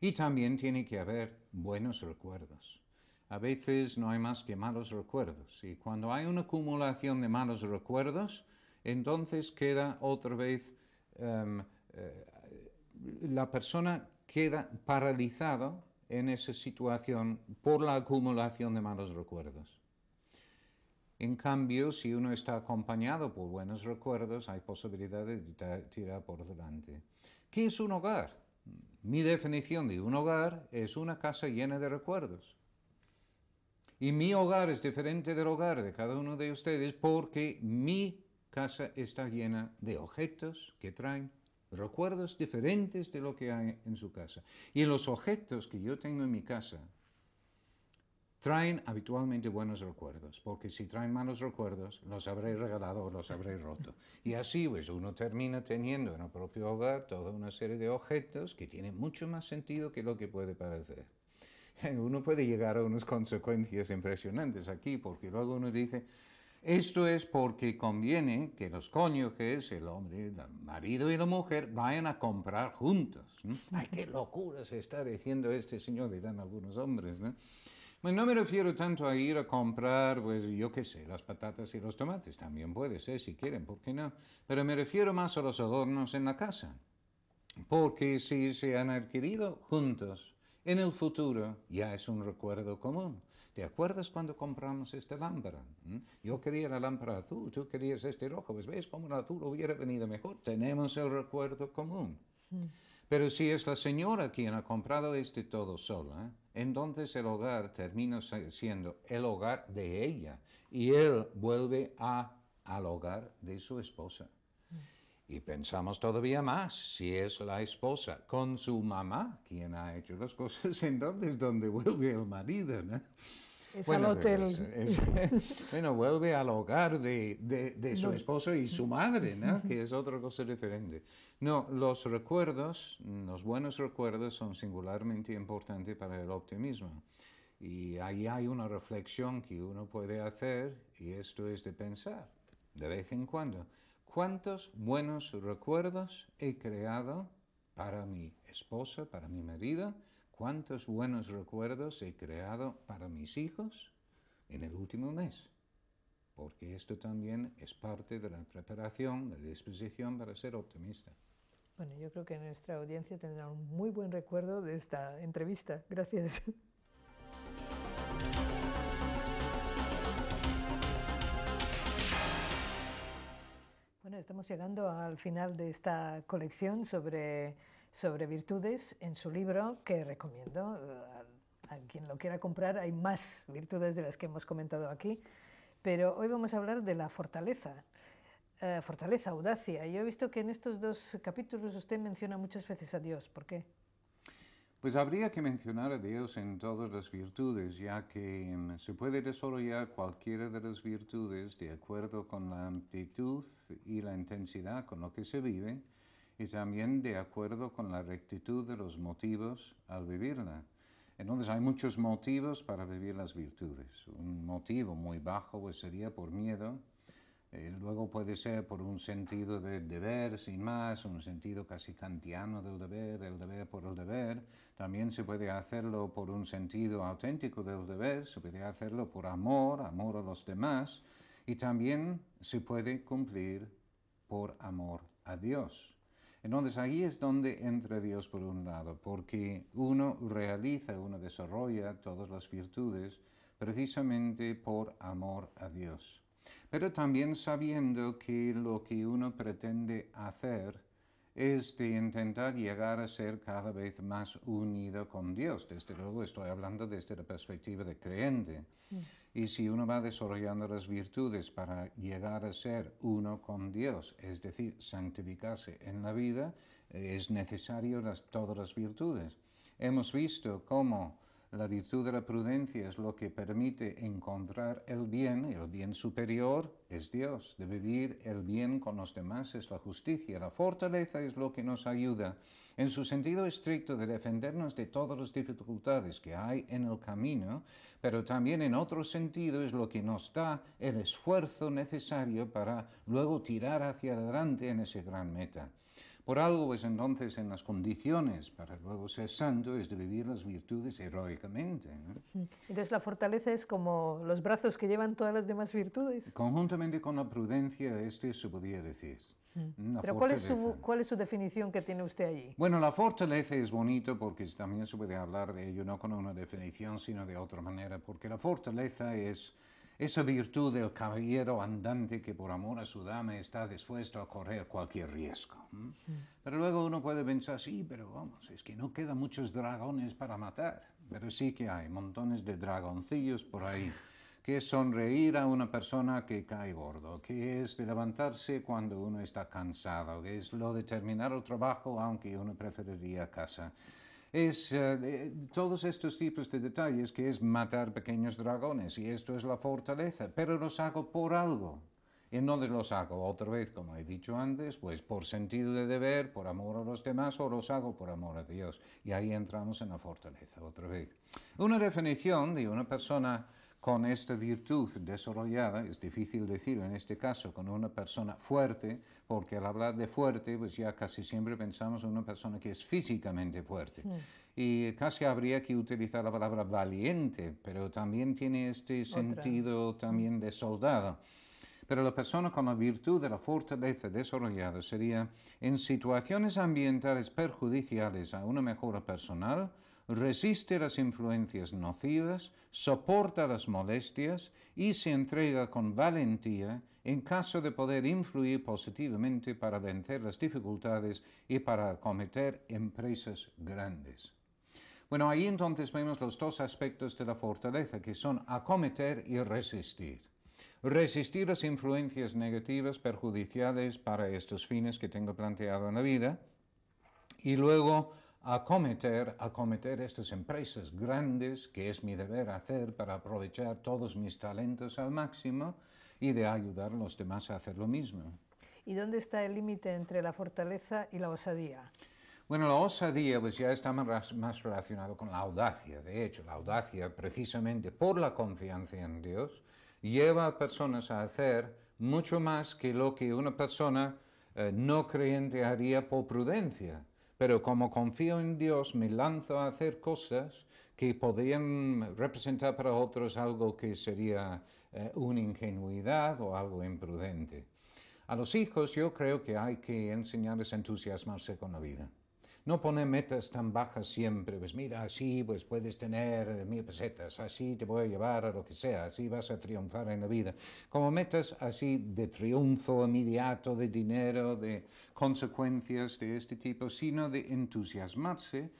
Y también tiene que haber buenos recuerdos. A veces no hay más que malos recuerdos. Y cuando hay una acumulación de malos recuerdos, entonces queda otra vez, em, eh, la persona queda paralizada en esa situación por la acumulación de malos recuerdos. En cambio, si uno está acompañado por buenos recuerdos, hay posibilidad de tirar por delante. ¿Qué es un hogar? Mi definición de un hogar es una casa llena de recuerdos. Y mi hogar es diferente del hogar de cada uno de ustedes porque mi casa está llena de objetos que traen recuerdos diferentes de lo que hay en su casa. Y los objetos que yo tengo en mi casa traen habitualmente buenos recuerdos, porque si traen malos recuerdos, los habré regalado o los habré roto. Y así, pues, uno termina teniendo en el propio hogar toda una serie de objetos que tienen mucho más sentido que lo que puede parecer. Uno puede llegar a unas consecuencias impresionantes aquí, porque luego uno dice, esto es porque conviene que los cónyuges, el hombre, el marido y la mujer, vayan a comprar juntos. ¡Ay, qué locura se está diciendo este señor! Dirán algunos hombres. ¿no? no me refiero tanto a ir a comprar, pues yo qué sé, las patatas y los tomates. También puede ser si quieren, ¿por qué no? Pero me refiero más a los adornos en la casa. Porque si se han adquirido juntos, en el futuro ya es un recuerdo común. ¿Te acuerdas cuando compramos esta lámpara? ¿Mm? Yo quería la lámpara azul, tú querías este rojo. Pues ves cómo el azul hubiera venido mejor. Tenemos el recuerdo común. Hmm. Pero si es la señora quien ha comprado este todo sola, entonces el hogar termina siendo el hogar de ella y él vuelve a, al hogar de su esposa. Hmm. Y pensamos todavía más, si es la esposa con su mamá quien ha hecho las cosas, entonces donde vuelve el marido, ¿no? Es bueno, al hotel. bueno, vuelve al hogar de, de, su esposo y su madre, ¿no? que es otra cosa diferente. No, los recuerdos, los buenos recuerdos son singularmente importantes para el optimismo. Y ahí hay una reflexión que uno puede hacer y esto es de pensar de vez en cuando. ¿Cuántos buenos recuerdos he creado para mi esposa, para mi marido? ¿Cuántos buenos recuerdos he creado para mis hijos en el último mes? Porque esto también es parte de la preparación, de la disposición para ser optimista. Bueno, yo creo que nuestra audiencia tendrá un muy buen recuerdo de esta entrevista. Gracias. estamos llegando al final de esta colección sobre, sobre virtudes en su libro que recomiendo a, a quien lo quiera comprar. Hay más virtudes de las que hemos comentado aquí, pero hoy vamos a hablar de la fortaleza. Eh, fortaleza, audacia. Yo he visto que en estos dos capítulos usted menciona muchas veces a Dios. ¿Por qué? Pues habría que mencionar a Dios en todas las virtudes, ya que mm, se puede desarrollar cualquiera de las virtudes de acuerdo con la amplitud y la intensidad con lo que se vive y también de acuerdo con la rectitud de los motivos al vivirla. Entonces hay muchos motivos para vivir las virtudes. Un motivo muy bajo pues, sería por miedo, eh, luego puede ser por un sentido de deber, sin más, un sentido casi kantiano del deber, el deber por el deber. También se puede hacerlo por un sentido auténtico del deber, se puede hacerlo por amor, amor a los demás. Y también se puede cumplir por amor a Dios. Entonces ahí es donde entra Dios por un lado, porque uno realiza, uno desarrolla todas las virtudes precisamente por amor a Dios. Pero también sabiendo que lo que uno pretende hacer es de intentar llegar a ser cada vez más unido con Dios. Desde luego estoy hablando desde la perspectiva de creyente. Mm. Y si uno va desarrollando las virtudes para llegar a ser uno con Dios, es decir, santificarse en la vida, es necesario todas las virtudes. Hemos visto cómo la virtud de la prudencia es lo que permite encontrar el bien, el bien superior es Dios. De vivir el bien con los demás es la justicia. La fortaleza es lo que nos ayuda, en su sentido estricto, de defendernos de todas las dificultades que hay en el camino, pero también en otro sentido es lo que nos da el esfuerzo necesario para luego tirar hacia adelante en ese gran meta. Por algo, pues entonces, en las condiciones para luego ser santo es de vivir las virtudes heroicamente. Entonces, la fortaleza es como los brazos que llevan todas las demás virtudes. Conjuntamente con la prudencia, este se podría decir. Pero ¿cuál es, su, ¿cuál es, su, definición que tiene usted allí? Bueno, la fortaleza es bonito porque también se puede hablar de ello no con una definición, sino de otra manera, porque la fortaleza es esa virtud del caballero andante que por amor a su dama está dispuesto a correr cualquier riesgo. Pero luego uno puede pensar, sí, pero vamos, es que no quedan muchos dragones para matar, pero sí que hay montones de dragoncillos por ahí. que es sonreír a una persona que cae gordo, que es de levantarse cuando uno está cansado, que es lo de terminar el trabajo aunque uno preferiría casa es eh, todos estos tipos de detalles que es matar pequeños dragones y esto es la fortaleza, pero los hago por algo. Y no los hago otra vez, como he dicho antes, pues por sentido de deber, por amor a los demás, o los hago por amor a Dios. Y ahí entramos en la fortaleza otra vez. Una definición de una persona con esta virtud desarrollada, es difícil decirlo en este caso, con una persona fuerte, porque al hablar de fuerte, pues ya casi siempre pensamos en una persona que es físicamente fuerte. Mm. Y casi habría que utilizar la palabra valiente, pero también tiene este sentido también de soldado. Pero la persona con la virtud de la fortaleza desarrollada sería en situaciones ambientales perjudiciales a una mejora personal, resiste las influencias nocivas, soporta las molestias y se entrega con valentía en caso de poder influir positivamente para vencer las dificultades y para acometer empresas grandes. Bueno, ahí entonces vemos los dos aspectos de la fortaleza, que son acometer y resistir. Resistir las influencias negativas, perjudiciales para estos fines que tengo planteado en la vida, y luego acometer, acometer estas empresas grandes que es mi deber hacer para aprovechar todos mis talentos al máximo y de ayudar a los demás a hacer lo mismo. ¿Y dónde está el límite entre la fortaleza y la osadía? Bueno, la osadía pues ya está más, más relacionado con la audacia. De hecho, la audacia, precisamente por la confianza en Dios, lleva a personas a hacer mucho más que lo que una persona eh, no creyente haría por prudencia pero como confío en Dios me lanzo a hacer cosas que podrían representar para otros algo que sería eh, una ingenuidad o algo imprudente. A los hijos yo creo que hay que enseñarles a entusiasmarse con la vida. No poner metas tan bajas siempre, pues mira, así pues puedes tener mil pesetas, así te voy a llevar a lo que sea, así vas a triunfar en la vida. Como metas así de triunfo inmediato, de dinero, de consecuencias de este tipo, sino de entusiasmarse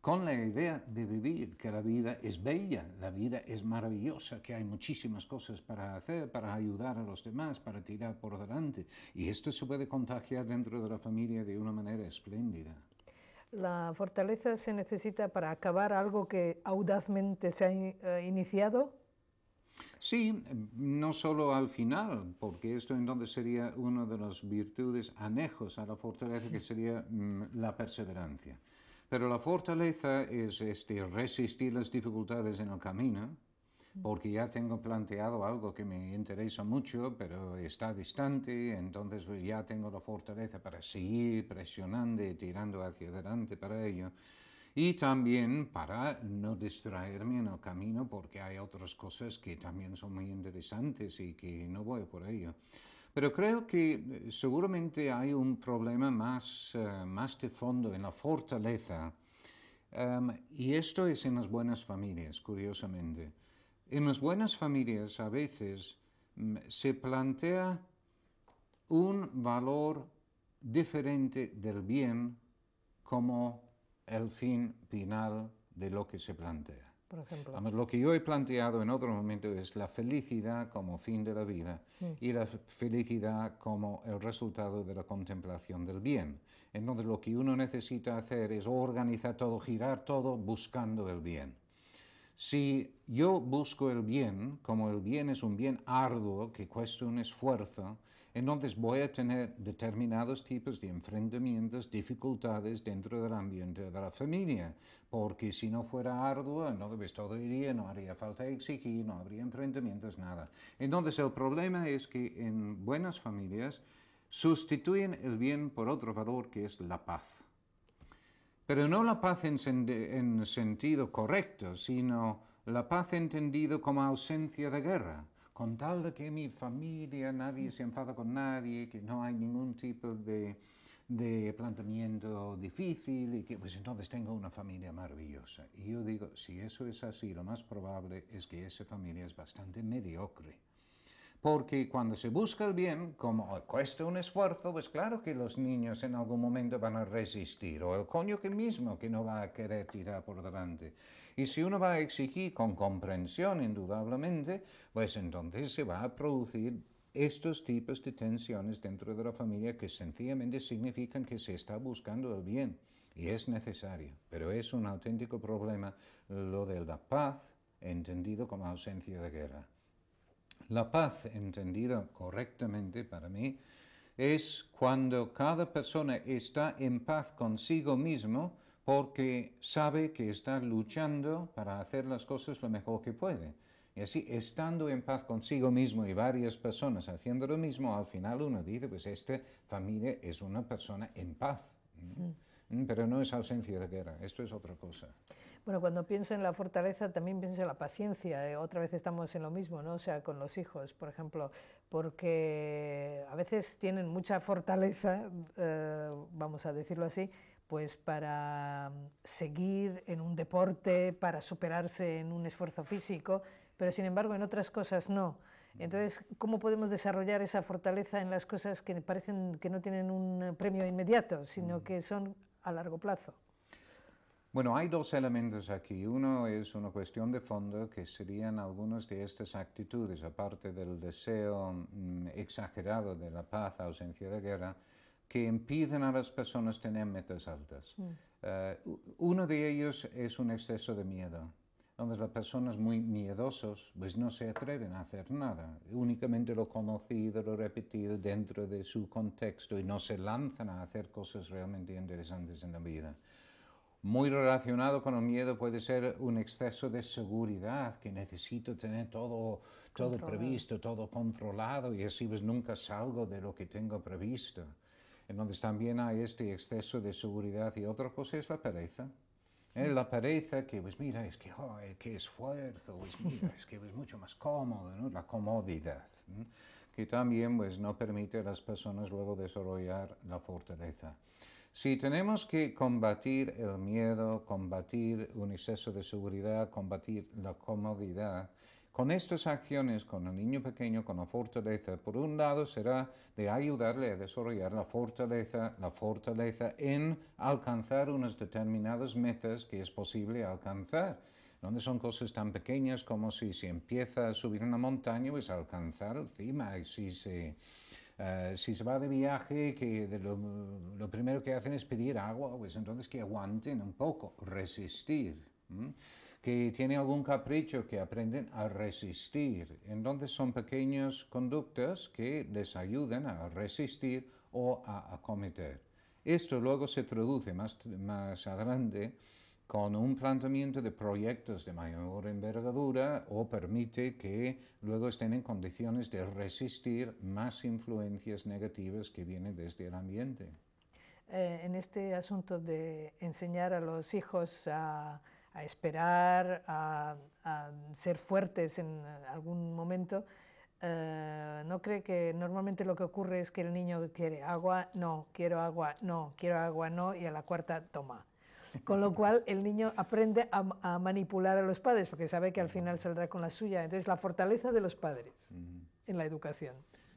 con la idea de vivir, que la vida es bella, la vida es maravillosa, que hay muchísimas cosas para hacer, para ayudar a los demás, para tirar por delante. Y esto se puede contagiar dentro de la familia de una manera espléndida. ¿La fortaleza se necesita para acabar algo que audazmente se ha eh, iniciado? Sí, no solo al final, porque esto entonces sería una de las virtudes anejos a la fortaleza, que sería mm, la perseverancia. Pero la fortaleza es este, resistir las dificultades en el camino, porque ya tengo planteado algo que me interesa mucho, pero está distante, entonces pues, ya tengo la fortaleza para seguir presionando y tirando hacia adelante para ello. Y también para no distraerme en el camino, porque hay otras cosas que también son muy interesantes y que no voy por ello. Pero creo que eh, seguramente hay un problema más, eh, más de fondo en la fortaleza. Em, y esto es en las buenas familias, curiosamente. En las buenas familias a veces mm, se plantea un valor diferente del bien como el fin final de lo que se plantea por ejemplo? lo que yo he planteado en otro momento es la felicidad como fin de la vida mm. y la felicidad como el resultado de la contemplación del bien. Entonces lo que uno necesita hacer es organizar todo, girar todo buscando el bien. Si yo busco el bien, como el bien es un bien arduo que cuesta un esfuerzo, entonces voy a tener determinados tipos de enfrentamientos, dificultades dentro del ambiente de la familia, porque si no fuera arduo, entonces todo iría, no haría falta exigir, no habría enfrentamientos, nada. Entonces el problema es que en buenas familias sustituyen el bien por otro valor que es la paz. Pero no la paz en, en sentido correcto, sino la paz entendido como ausencia de guerra con tal de que mi familia, nadie se enfada con nadie, que no hay ningún tipo de, de planteamiento difícil y que pues entonces tengo una familia maravillosa. Y yo digo, si eso es así, lo más probable es que esa familia es bastante mediocre. Porque cuando se busca el bien, como cuesta un esfuerzo, pues claro que los niños en algún momento van a resistir, o el coño que mismo que no va a querer tirar por delante. Y si uno va a exigir con comprensión, indudablemente, pues entonces se va a producir estos tipos de tensiones dentro de la familia que sencillamente significan que se está buscando el bien y es necesario, pero es un auténtico problema lo de la paz entendido como ausencia de guerra. La paz entendida correctamente para mí es cuando cada persona está en paz consigo mismo porque sabe que está luchando para hacer las cosas lo mejor que puede. Y así, estando en paz consigo mismo y varias personas haciendo lo mismo, al final uno dice, pues esta familia es una persona en paz. Mm. Pero no es ausencia de guerra, esto es otra cosa. Bueno, cuando pienso en la fortaleza también pienso en la paciencia. Eh, otra vez estamos en lo mismo, ¿no? O sea, con los hijos, por ejemplo, porque a veces tienen mucha fortaleza, eh, vamos a decirlo así, pues para mm, seguir en un deporte, para superarse en un esfuerzo físico, pero sin embargo en otras cosas no. Entonces, ¿cómo podemos desarrollar esa fortaleza en las cosas que parecen que no tienen un premio inmediato, sino que son a largo plazo? Bueno, hay dos elementos aquí. Uno es una cuestión de fondo que serían algunas de estas actitudes, aparte del deseo mm, exagerado de la paz, ausencia de guerra, que impiden a las personas tener metas altas. Mm. Eh, uno de ellos es un exceso de miedo, donde las personas muy miedosos pues no se atreven a hacer nada, únicamente lo conocido, lo repetido dentro de su contexto y no se lanzan a hacer cosas realmente interesantes en la vida. Muy relacionado con el miedo puede ser un exceso de seguridad, que necesito tener todo, todo previsto, todo controlado y así pues nunca salgo de lo que tengo previsto. Entonces también hay este exceso de seguridad y otra cosa es la pereza. ¿Eh? La pereza que, pues mira, es que, oh, qué esfuerzo, pues mira, es que es mucho más cómodo, ¿no? La comodidad, que también pues no permite a las personas luego desarrollar la fortaleza. Si tenemos que combatir el miedo, combatir un exceso de seguridad, combatir la comodidad, con estas acciones, con el niño pequeño, con la fortaleza, por un lado será de ayudarle a desarrollar la fortaleza, la fortaleza en alcanzar unas determinadas metas que es posible alcanzar. Donde son cosas tan pequeñas como si se empieza a subir una montaña, pues alcanzar encima, y si se eh, si se va de viaje, que lo, primero que hacen es pedir agua, pues entonces que aguanten un poco, resistir. Que tienen algún capricho, que aprenden a resistir. Entonces son pequeñas conductas que les ayudan a resistir o a acometer. Esto luego se traduce más, más adelante con un planteamiento de proyectos de mayor envergadura o permite que luego estén en condiciones de resistir más influencias negativas que vienen desde el ambiente. Eh, en este asunto de enseñar a los hijos a, esperar, a, ser fuertes en algún momento, eh, ¿no cree que normalmente lo que ocurre es que el niño quiere agua? No, quiero agua, no, quiero agua, no, y a la cuarta toma. Con lo cual el niño aprende a, manipular a los padres porque sabe que al final saldrá con la suya. Entonces la fortaleza de los padres en la educación.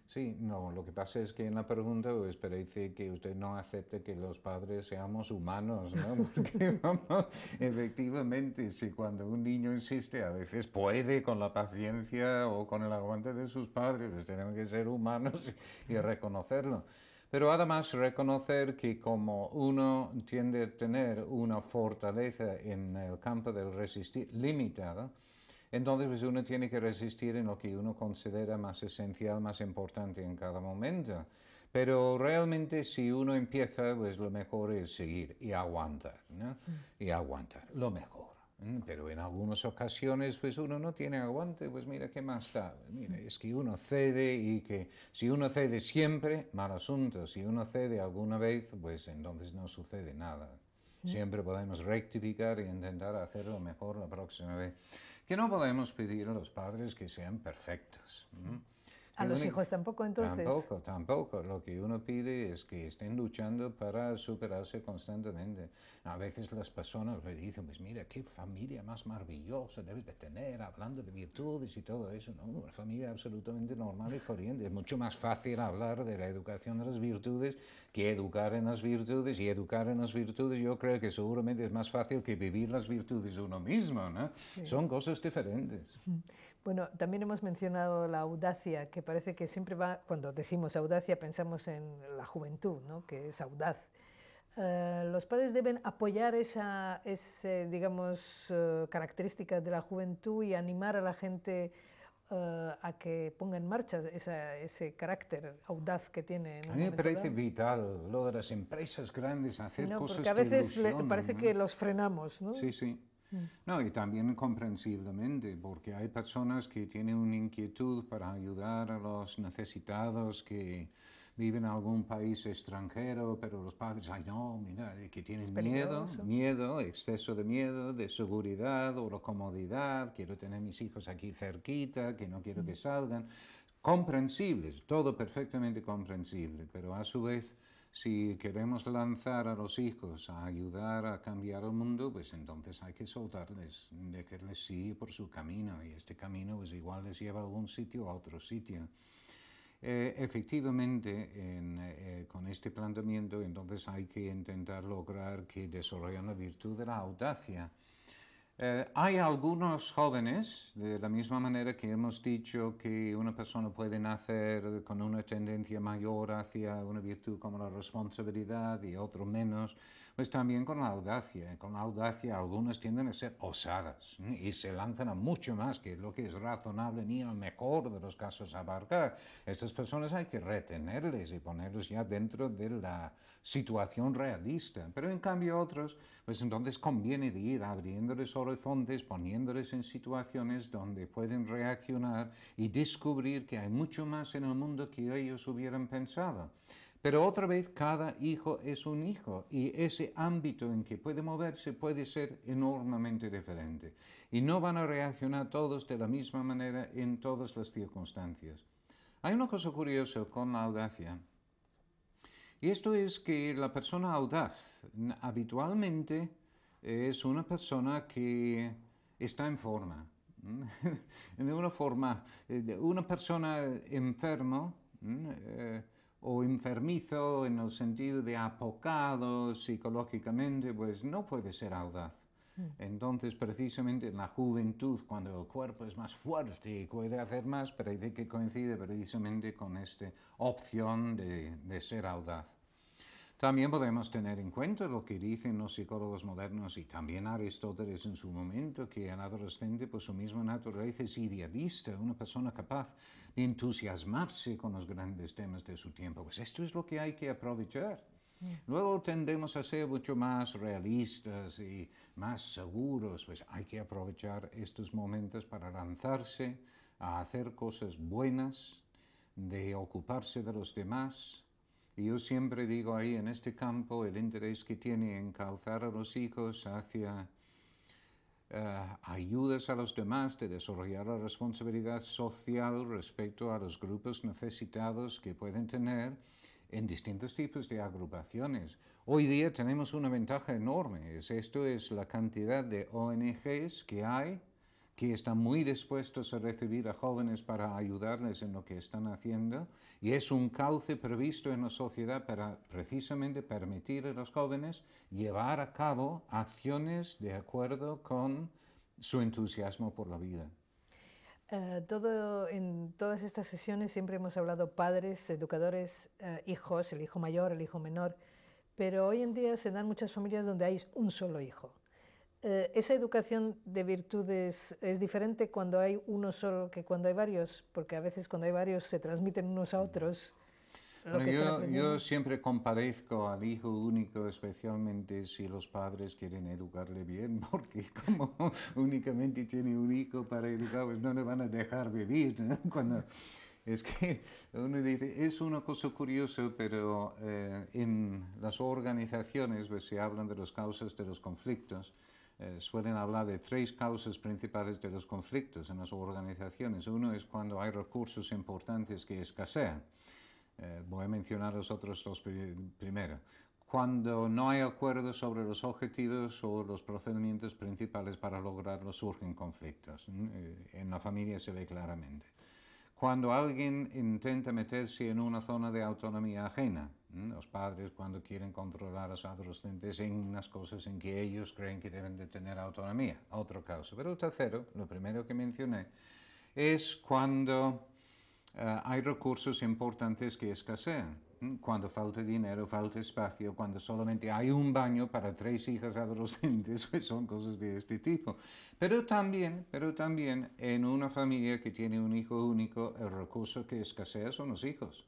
Sí, no, lo que pasa es que en la pregunta pues, parece que usted no acepte que los padres seamos humanos, ¿no? Porque vamos, efectivamente, si cuando un niño insiste a veces puede con la paciencia o con el aguante de sus padres, pues tenemos que ser humanos y reconocerlo. Pero además reconocer que como uno tiende a tener una fortaleza en el campo del resistir limitada, entonces pues uno tiene que resistir en lo que uno considera más esencial, más importante en cada momento. Pero realmente si uno empieza, pues lo mejor es seguir y aguantar, ¿no? Mm. Y aguantar, lo mejor. Mm, pero en algunas ocasiones, pues uno no tiene aguante, pues mira, ¿qué más está? Mira, es que uno cede y que si uno cede siempre, mal asunto. Si uno cede alguna vez, pues entonces no sucede nada. Siempre podemos rectificar y intentar hacerlo mejor la próxima vez. Que no podemos pedir a los padres que sean perfectos. A los hijos tampoco, entonces. Tampoco, tampoco. Lo que uno pide es que estén luchando para superarse constantemente. A veces las personas le dicen, pues mira, qué familia más maravillosa debes de tener, hablando de virtudes y todo eso. No, una familia absolutamente normal y corriente. Es mucho más fácil hablar de la educación de las virtudes que educar en las virtudes. Y educar en las virtudes yo creo que seguramente es más fácil que vivir las virtudes uno mismo, ¿no? Son cosas diferentes. Bueno, también hemos mencionado la audacia, que parece que siempre va, cuando decimos audacia pensamos en la juventud, ¿no? que es audaz. Eh, los padres deben apoyar esa, digamos, uh, característica de la juventud y animar a la gente eh, a que ponga en marcha ese carácter audaz que tiene. a mí me parece vital lo de las empresas grandes, hacer no, cosas porque a veces le, parece que los frenamos, ¿no? Sí, sí. Mm. No, y también comprensiblemente, porque hay personas que tienen una inquietud para ayudar a los necesitados que viven en algún país extranjero, pero los padres, ay no, mira, que tienen miedo, miedo, exceso de miedo, de seguridad o de comodidad, quiero tener mis hijos aquí cerquita, que no quiero que mm. salgan. Comprensibles, todo perfectamente comprensible, pero a su vez si queremos lanzar a los hijos a ayudar a cambiar el mundo, pues entonces hay que soltarles, dejarles sí por su camino y este camino pues igual les lleva a algún sitio a otro sitio. Eh, efectivamente, eh, con este planteamiento entonces hay que intentar lograr que desarrollen la virtud de la audacia. Eh, hay algunos jóvenes, de la misma manera que hemos dicho que una persona puede nacer con una tendencia mayor hacia una virtud como la responsabilidad y otro menos, pues también con la audacia. Con la audacia algunos tienden a ser osadas y se lanzan a mucho más que lo que es razonable ni al mejor de los casos abarcar. Estas personas hay que retenerles y ponerlos ya dentro de la situación realista. Pero en cambio otros, pues entonces conviene de ir abriéndoles horizontes, poniéndoles en situaciones donde pueden reaccionar y descubrir que hay mucho más en el mundo que ellos hubieran pensado. Pero otra vez, cada hijo es un hijo y ese ámbito en que puede moverse puede ser enormemente diferente. Y no van a reaccionar todos de la misma manera en todas las circunstancias. Hay una cosa curiosa con la audacia, Y esto es que la persona audaz habitualmente es una persona que está en forma. en una forma, eh, una persona enfermo eh, o enfermizo en el sentido de apocado psicológicamente, pues no puede ser audaz. Mm. Entonces, precisamente en la juventud, cuando el cuerpo es más fuerte y puede hacer más, parece que coincide precisamente con esta opción de, de ser audaz. También podemos tener en cuenta lo que dicen los psicólogos modernos y también Aristóteles en su momento, que el adolescente por su misma naturaleza es idealista, una persona capaz de entusiasmarse con los grandes temas de su tiempo. Pues esto es lo que hay que aprovechar. Mm. Luego tendemos a ser mucho más realistas y más seguros, pues hay que aprovechar estos momentos para lanzarse a hacer cosas buenas, de ocuparse de los demás, y yo siempre digo ahí en este campo el interés que tiene en calzar a los hijos hacia eh, ayudas a los demás de desarrollar la responsabilidad social respecto a los grupos necesitados que pueden tener en distintos tipos de agrupaciones. Hoy día tenemos una ventaja enorme, es, esto es la cantidad de ONGs que hay que están muy dispuestos a recibir a jóvenes para ayudarles en lo que están haciendo y es un cauce previsto en la sociedad para precisamente permitir a los jóvenes llevar a cabo acciones de acuerdo con su entusiasmo por la vida. Eh, todo, en todas estas sesiones siempre hemos hablado padres, educadores, eh, hijos, el hijo mayor, el hijo menor, pero hoy en día se dan muchas familias donde hay un solo hijo. Eh, esa educación de virtudes es diferente cuando hay uno solo que cuando hay varios, porque a veces cuando hay varios se transmiten unos a otros. yo, siempre comparezco al hijo único, especialmente si los padres quieren educarle bien, porque como únicamente tiene un hijo para educar, pues no le van a dejar vivir. Cuando, es que uno dice, es una cosa curiosa, pero eh, en las organizaciones pues, se hablan de las causas de los conflictos. Eh, suelen hablar de tres causas principales de los conflictos en las organizaciones. Uno es cuando hay recursos importantes que escasean. Eh, voy a mencionar los otros dos primero. Cuando no hay acuerdo sobre los objetivos o los procedimientos principales para lograrlos, surgen conflictos. Eh, en la familia se ve claramente. Cuando alguien intenta meterse en una zona de autonomía ajena, los padres cuando quieren controlar a los adolescentes en unas cosas en que ellos creen que deben de tener autonomía, otro caso. Pero el tercero, lo primero que mencioné, es cuando eh, hay recursos importantes que escasean. Cuando falta dinero, falta espacio, cuando solamente hay un baño para tres hijas adolescentes, pues son cosas de este tipo. Pero también, pero también en una familia que tiene un hijo único, el recurso que escasea son los hijos.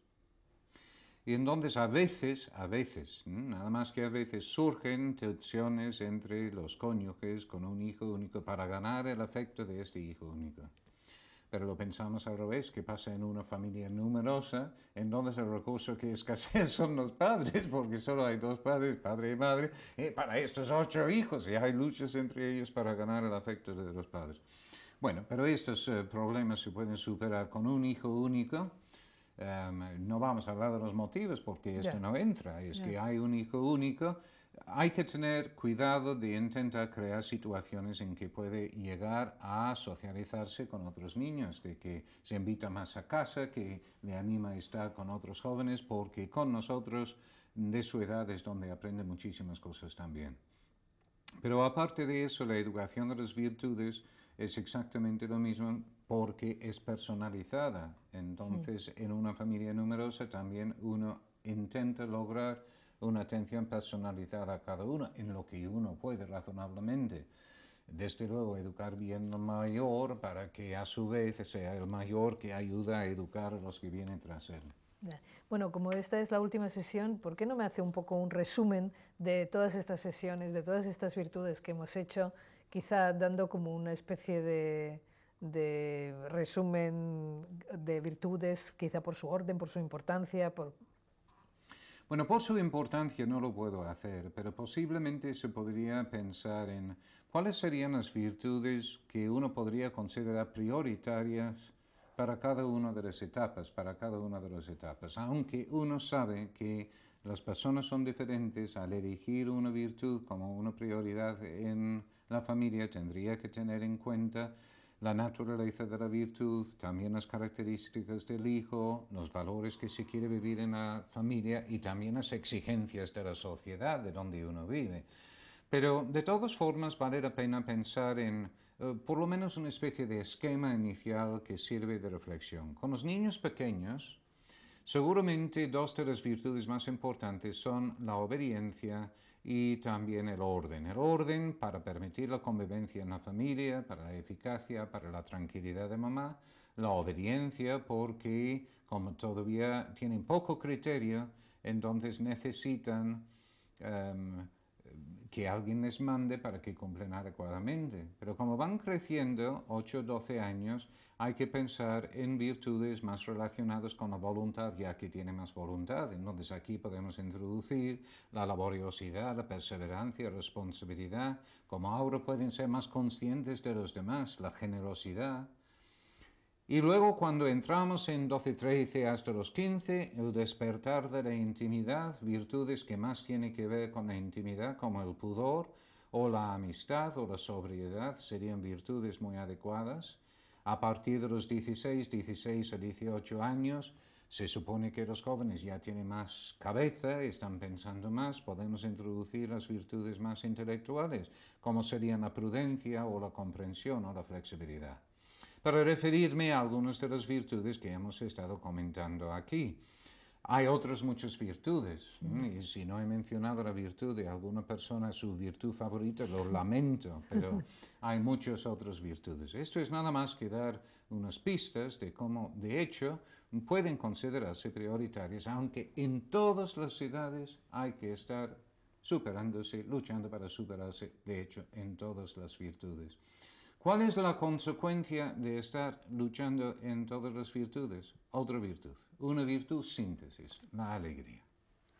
Y entonces a veces, a veces, nada más que a veces surgen tensiones entre los cónyuges con un hijo único para ganar el afecto de este hijo único. Pero lo pensamos al revés, que pasa en una familia numerosa, entonces el recurso que escasea son los padres, porque solo hay dos padres, padre y madre, y para estos ocho hijos, y hay luchas entre ellos para ganar el afecto de los padres. Bueno, pero estos eh, problemas se pueden superar con un hijo único, Em, no vamos a hablar de los motivos porque esto no entra, es que hay un hijo único. Hay que tener cuidado de intentar crear situaciones en que puede llegar a socializarse con otros niños, de que se invita más a casa, que le anima a estar con otros jóvenes, porque con nosotros de su edad es donde aprende muchísimas cosas también. Pero aparte de eso, la educación de las virtudes es exactamente lo mismo porque es personalizada. Entonces, en una familia numerosa también uno intenta lograr una atención personalizada a cada uno, en lo que uno puede razonablemente. Desde luego, educar bien al mayor para que a su vez sea el mayor que ayuda a educar a los que vienen tras él. Bueno, como esta es la última sesión, ¿por qué no me hace un poco un resumen de todas estas sesiones, de todas estas virtudes que hemos hecho, quizá dando como una especie de, de resumen de virtudes, quizá por su orden, por su importancia, por... Bueno, por su importancia no lo puedo hacer, pero posiblemente se podría pensar en cuáles serían las virtudes que uno podría considerar prioritarias para cada una de las etapas, para cada una de las etapas, aunque uno sabe que Las personas son diferentes. Al elegir una virtud como una prioridad en la familia, tendría que tener en cuenta la naturaleza de la virtud, también las características del hijo, los valores que se quiere vivir en la familia y también las exigencias de la sociedad de donde uno vive. Pero de todas formas vale la pena pensar en eh, por lo menos una especie de esquema inicial que sirve de reflexión. Con los niños pequeños, seguramente dos de las virtudes más importantes son la obediencia y también el orden. El orden para permitir la convivencia en la familia, para la eficacia, para la tranquilidad de mamá. La obediencia porque como todavía tienen poco criterio, entonces necesitan em, que alguien les mande para que cumplan adecuadamente. Pero como van creciendo, 8 o 12 años, hay que pensar en virtudes más relacionadas con la voluntad, ya que tiene más voluntad. Entonces aquí podemos introducir la laboriosidad, la perseverancia, la responsabilidad. Como ahora pueden ser más conscientes de los demás, la generosidad. Y luego cuando entramos en 12, 13 hasta los 15, el despertar de la intimidad, virtudes que más tienen que ver con la intimidad, como el pudor o la amistad o la sobriedad, serían virtudes muy adecuadas. A partir de los 16, 16 a 18 años, se supone que los jóvenes ya tienen más cabeza, están pensando más, podemos introducir las virtudes más intelectuales, como serían la prudencia o la comprensión o la flexibilidad para referirme a algunas de las virtudes que hemos estado comentando aquí. Hay otras muchas virtudes, y si no he mencionado la virtud de alguna persona, su virtud favorita, lo lamento, pero hay muchas otras virtudes. Esto es nada más que dar unas pistas de cómo, de hecho, pueden considerarse prioritarias, aunque en todas las ciudades hay que estar superándose, luchando para superarse, de hecho, en todas las virtudes. ¿Cuál es la consecuencia de estar luchando en todas las virtudes? Otra virtud, una virtud síntesis, la alegría.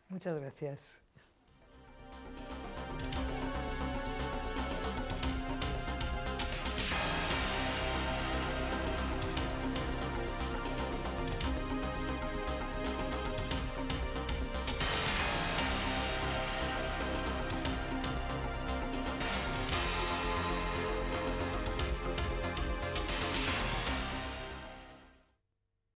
Muchas gracias.